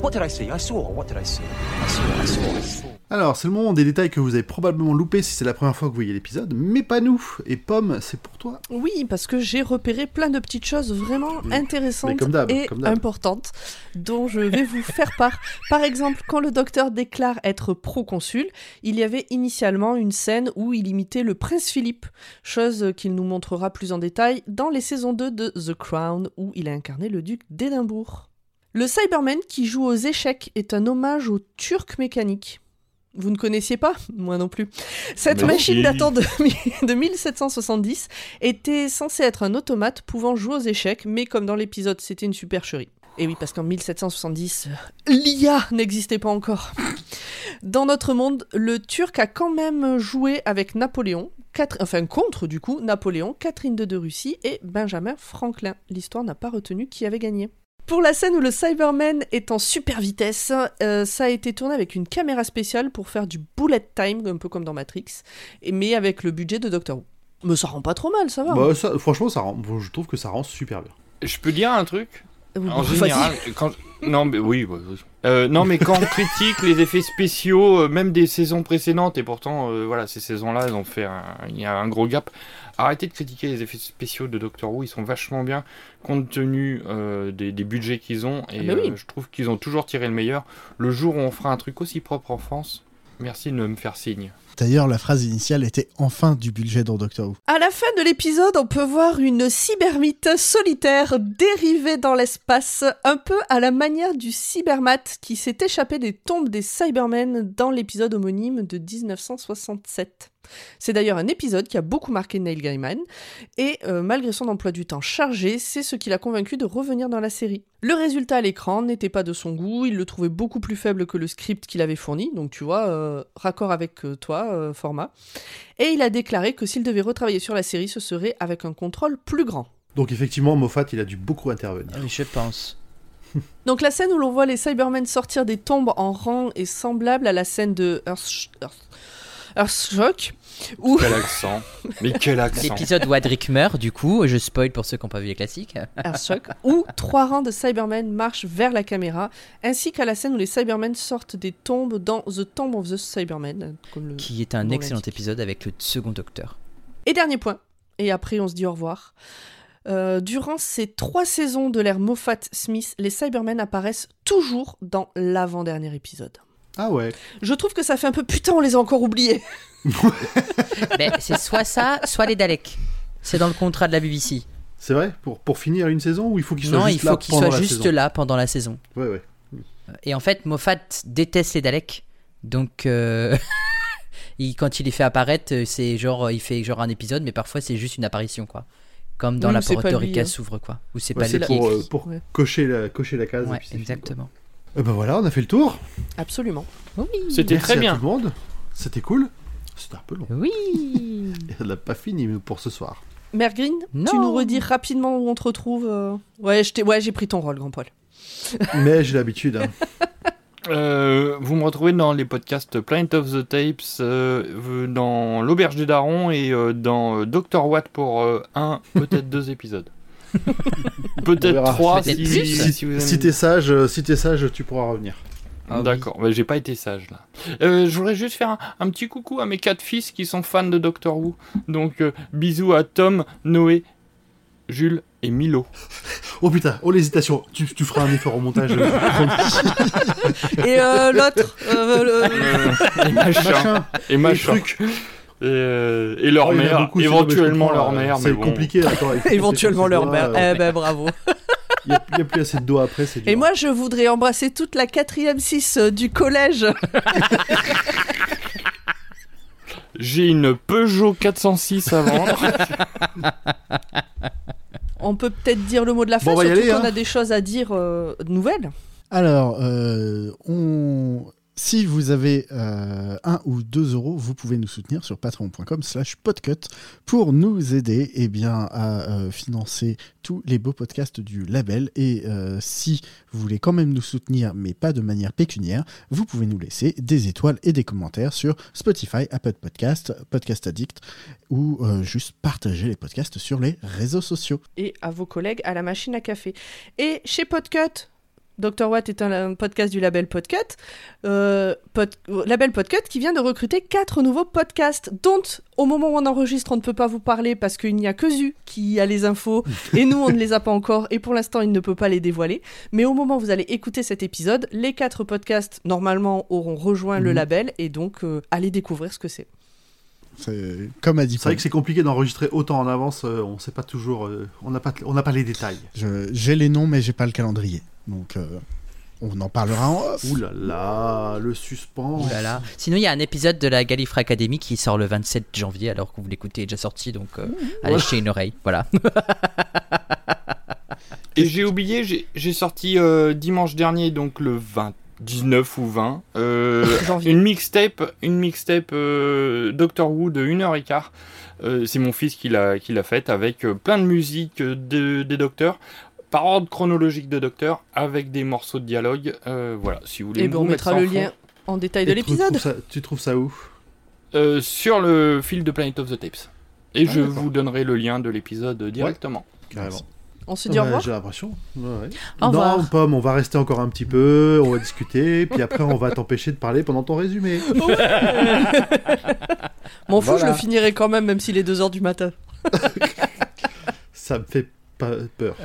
What did I see? I saw. What did I see? I saw, I saw, I saw. Alors c'est le moment des détails que vous avez probablement loupé si c'est la première fois que vous voyez l'épisode, mais pas nous. Et Pomme, c'est pour toi. Oui, parce que j'ai repéré plein de petites choses vraiment intéressantes comme et comme importantes dont je vais vous faire part. Par exemple, quand le docteur déclare être proconsul, il y avait initialement une scène où il imitait le prince Philippe, chose qu'il nous montrera plus en détail dans les saisons 2 de The Crown où il a incarné le duc d'Édimbourg. Le Cyberman qui joue aux échecs est un hommage au turc mécanique. Vous ne connaissiez pas Moi non plus. Cette machine datant de, de 1770 était censé être un automate pouvant jouer aux échecs, mais comme dans l'épisode c'était une supercherie. Et oui, parce qu'en 1770, euh, l'IA n'existait pas encore. Dans notre monde, le Turc a quand même joué avec Napoléon, enfin contre du coup Napoléon, Catherine II de Russie et Benjamin Franklin. L'histoire n'a pas retenu qui avait gagné. Pour la scène où le Cyberman est en super vitesse, euh, ça a été tourné avec une caméra spéciale pour faire du bullet time, un peu comme dans Matrix, mais avec le budget de Doctor Who. Mais ça rend pas trop mal, ça va. Bah, ça- franchement, ça rend, je trouve que ça rend super bien. Je peux dire un truc? En vas-y. général, quand... non mais oui, oui. Euh, non mais quand on critique les effets spéciaux, euh, même des saisons précédentes, et pourtant euh, voilà ces saisons-là, elles ont fait, un... il y a un gros gap. Arrêtez de critiquer les effets spéciaux de Doctor Who, ils sont vachement bien compte tenu euh, des, des budgets qu'ils ont, et Ah bah oui. euh, je trouve qu'ils ont toujours tiré le meilleur. Le jour où on fera un truc aussi propre en France, merci de me faire signe. D'ailleurs, la phrase initiale était enfin du budget dans Doctor Who. À la fin de l'épisode, on peut voir une cybermite solitaire dérivée dans l'espace, un peu à la manière du cybermat qui s'est échappé des tombes des Cybermen dans l'épisode homonyme de 1967. C'est d'ailleurs un épisode qui a beaucoup marqué Neil Gaiman, et euh, malgré son emploi du temps chargé, c'est ce qui l'a convaincu de revenir dans la série. Le résultat à l'écran n'était pas de son goût, il le trouvait beaucoup plus faible que le script qu'il avait fourni, donc tu vois, euh, raccord avec euh, toi, euh, format. Et il a déclaré que s'il devait retravailler sur la série, ce serait avec un contrôle plus grand. Donc effectivement, Moffat, il a dû beaucoup intervenir. Oui, je pense. Donc la scène où l'on voit les Cybermen sortir des tombes en rang est semblable à la scène de Earth... Earth- Earthshock, où... Quel accent Mais quel accent L'épisode où Adric meurt, du coup, je spoil pour ceux qui n'ont pas vu les classiques. Earthshock, où trois rangs de Cybermen marchent vers la caméra, ainsi qu'à la scène où les Cybermen sortent des tombes dans The Tomb of the Cybermen. Comme le... Qui est un excellent épisode avec le second docteur. Et dernier point, et après on se dit au revoir. Euh, durant ces trois saisons de l'ère Moffat-Smith, les Cybermen apparaissent toujours dans l'avant-dernier épisode. Ah ouais. Je trouve que ça fait un peu putain, on les a encore oubliés. Ben, c'est soit ça, soit les Daleks. C'est dans le contrat de la BBC. C'est vrai pour, pour finir une saison ou il faut qu'il soit Non, juste il faut qu'ils soient juste saison là pendant la saison. Ouais, ouais. Et en fait, Moffat déteste les Daleks. Donc, euh, il- quand il les fait apparaître, euh, c'est genre, il fait genre un épisode, mais parfois c'est juste une apparition, quoi. Comme dans Oui, la porte qui hein. s'ouvre, quoi. Ou c'est Ouais, pas lui qui pour, euh, écrit. pour Ouais. cocher, la, cocher la case. et Ouais, puis c'est fini, quoi. Exactement. Eh ben voilà, on a fait le tour. Absolument. C'était Merci très à bien. tout le monde. C'était cool. C'était un peu long. Oui. Et on n'a pas fini pour ce soir. Mère Green, Non. tu nous redis rapidement où on te retrouve euh Ouais, je t'ai- ouais, j'ai pris ton rôle, grand Paul. Mais j'ai l'habitude. hein. Euh, vous me retrouvez dans les podcasts Planet of the Tapes, euh, dans l'Auberge des Darons et euh, dans Dr. Watt pour euh, un, peut-être deux épisodes. Peut-être trois si, si, Si, si t'es sage, euh, si t'es sage, tu pourras revenir. Ah oui. D'accord, bah, j'ai pas été sage là. Euh, je voudrais juste faire un, un petit coucou à mes quatre fils qui sont fans de Doctor Who. Donc euh, bisous à Tom, Noé, Jules et Milo. Oh putain, oh l'hésitation. Tu, tu feras un effort au montage. Et euh, l'autre euh, le- et machin. Machin. Et machin. truc. Et, euh, et leur Oh, mère, beaucoup, éventuellement leur euh, mère, C'est bon. compliqué. faut Éventuellement leur mère. doigts, Eh ben bravo. Il n'y a, il y a plus assez de dos après, c'est dur. Et moi, je voudrais embrasser toute la quatrième 6 du collège. J'ai une Peugeot 406 à vendre. On peut peut-être dire le mot de la fin, Bon, surtout qu'on hein. a des choses à dire euh, nouvelles. Alors, euh, on... si vous avez euh, un ou deux euros, vous pouvez nous soutenir sur patreon.com slash podcut pour nous aider eh à euh, financer tous les beaux podcasts du label. Et euh, si vous voulez quand même nous soutenir, mais pas de manière pécuniaire, vous pouvez nous laisser des étoiles et des commentaires sur Spotify, Apple Podcast, Podcast Addict, ou juste partager les podcasts sur les réseaux sociaux. Et à vos collègues à la machine à café. Et chez Podcut, Dr. Watt est un, podcast du label Podcut, euh, pod- label Podcut qui vient de recruter quatre nouveaux podcasts, dont au moment où on enregistre, on ne peut pas vous parler parce qu'il n'y a que Zu qui a les infos et nous on ne les a pas encore et pour l'instant il ne peut pas les dévoiler. Mais au moment où vous allez écouter cet épisode, les quatre podcasts normalement auront rejoint le Mhm. label et donc euh, allez découvrir ce que c'est. C'est comme a dit C'est vrai que c'est compliqué d'enregistrer autant en avance. euh, on sait pas toujours. euh, on n'a pas, on n'a pas les détails. Je- J'ai les noms, mais j'ai pas le calendrier. Donc, euh, on en parlera en off. Ouh là là, le suspense. Ouh là là. Sinon, il y a un épisode de la Gallifrey Academy qui sort le 27 janvier, alors que vous l'écoutez est déjà sorti, donc euh, allez Ouais. jeter une oreille. Voilà. Et j'ai oublié, j'ai- j'ai sorti euh, dimanche dernier, donc le 20, 19 ou 20, euh, une mixtape, une mixtape euh, Doctor Who de 1h15. Euh, c'est mon fils qui l'a qui l'a faite avec euh, plein de musique de- des docteurs, par ordre chronologique de docteurs, avec des morceaux de dialogue. Euh, voilà, si vous voulez. Et me ben on mettre mettra le fond. lien en détail de Et tu l'épisode. ça- Tu trouves ça où? Euh, sur le fil de Planet of the Tapes. Et Ah, je vous donnerai le lien de l'épisode directement. Carrément. On se dit au Ouais, revoir. J'ai l'impression. Ouais, ouais. Au revoir. Non, Pomme, on va rester encore un petit peu, on va discuter, puis après on va t'empêcher de parler pendant ton résumé. M'en fous, je Voilà. le finirai quand même, même s'il est 2h du matin. Ça me fait pas peur.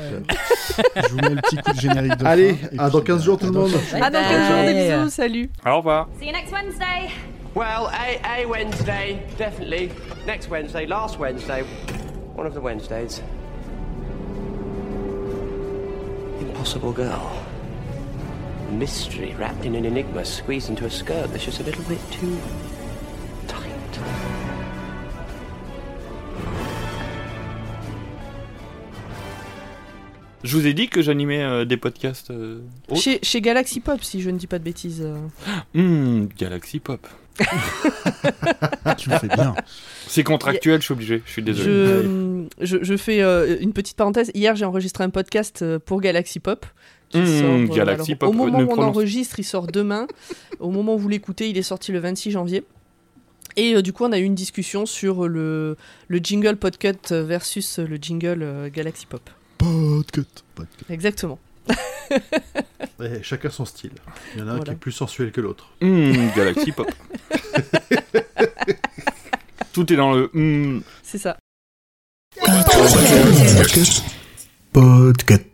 Je vous mets le petit coup de générique de Allez, fin, à dans puis, 15 jours, tout le à monde. 15 jours. Ah, dans 15 jours, des bisous, salut. Au revoir. See you next Wednesday. Well, a, a Wednesday, definitely. Next Wednesday, last Wednesday, one of the Wednesdays. Impossible girl. Mystery wrapped in an enigma squeezed into a skirt that's just a little bit too tight. Je vous ai dit que j'animais euh, des podcasts. euh, autres. Chez, chez Galaxy Pop, si je ne dis pas de bêtises. euh. Hmm, Galaxy Pop. Tu le fais bien. C'est contractuel, je suis obligé. Je suis désolé. Je, je, je fais euh, une petite parenthèse. Hier, j'ai enregistré un podcast euh, pour Galaxy Pop. qui Mmh, sort, euh, Galaxy alors, Pop, Au moment où on prononce- enregistre, il sort demain. au moment où vous l'écoutez, il est sorti le 26 janvier. Et euh, du coup, on a eu une discussion sur le, le jingle Podcut versus le jingle euh, Galaxy Pop. Podcut. Podcut. Exactement. Chacun son style. Il y en a un qui est plus sensuel que l'autre. Hmm, Galaxy Pop. Tout est dans le. hmm. C'est ça. Podcast. Podcast.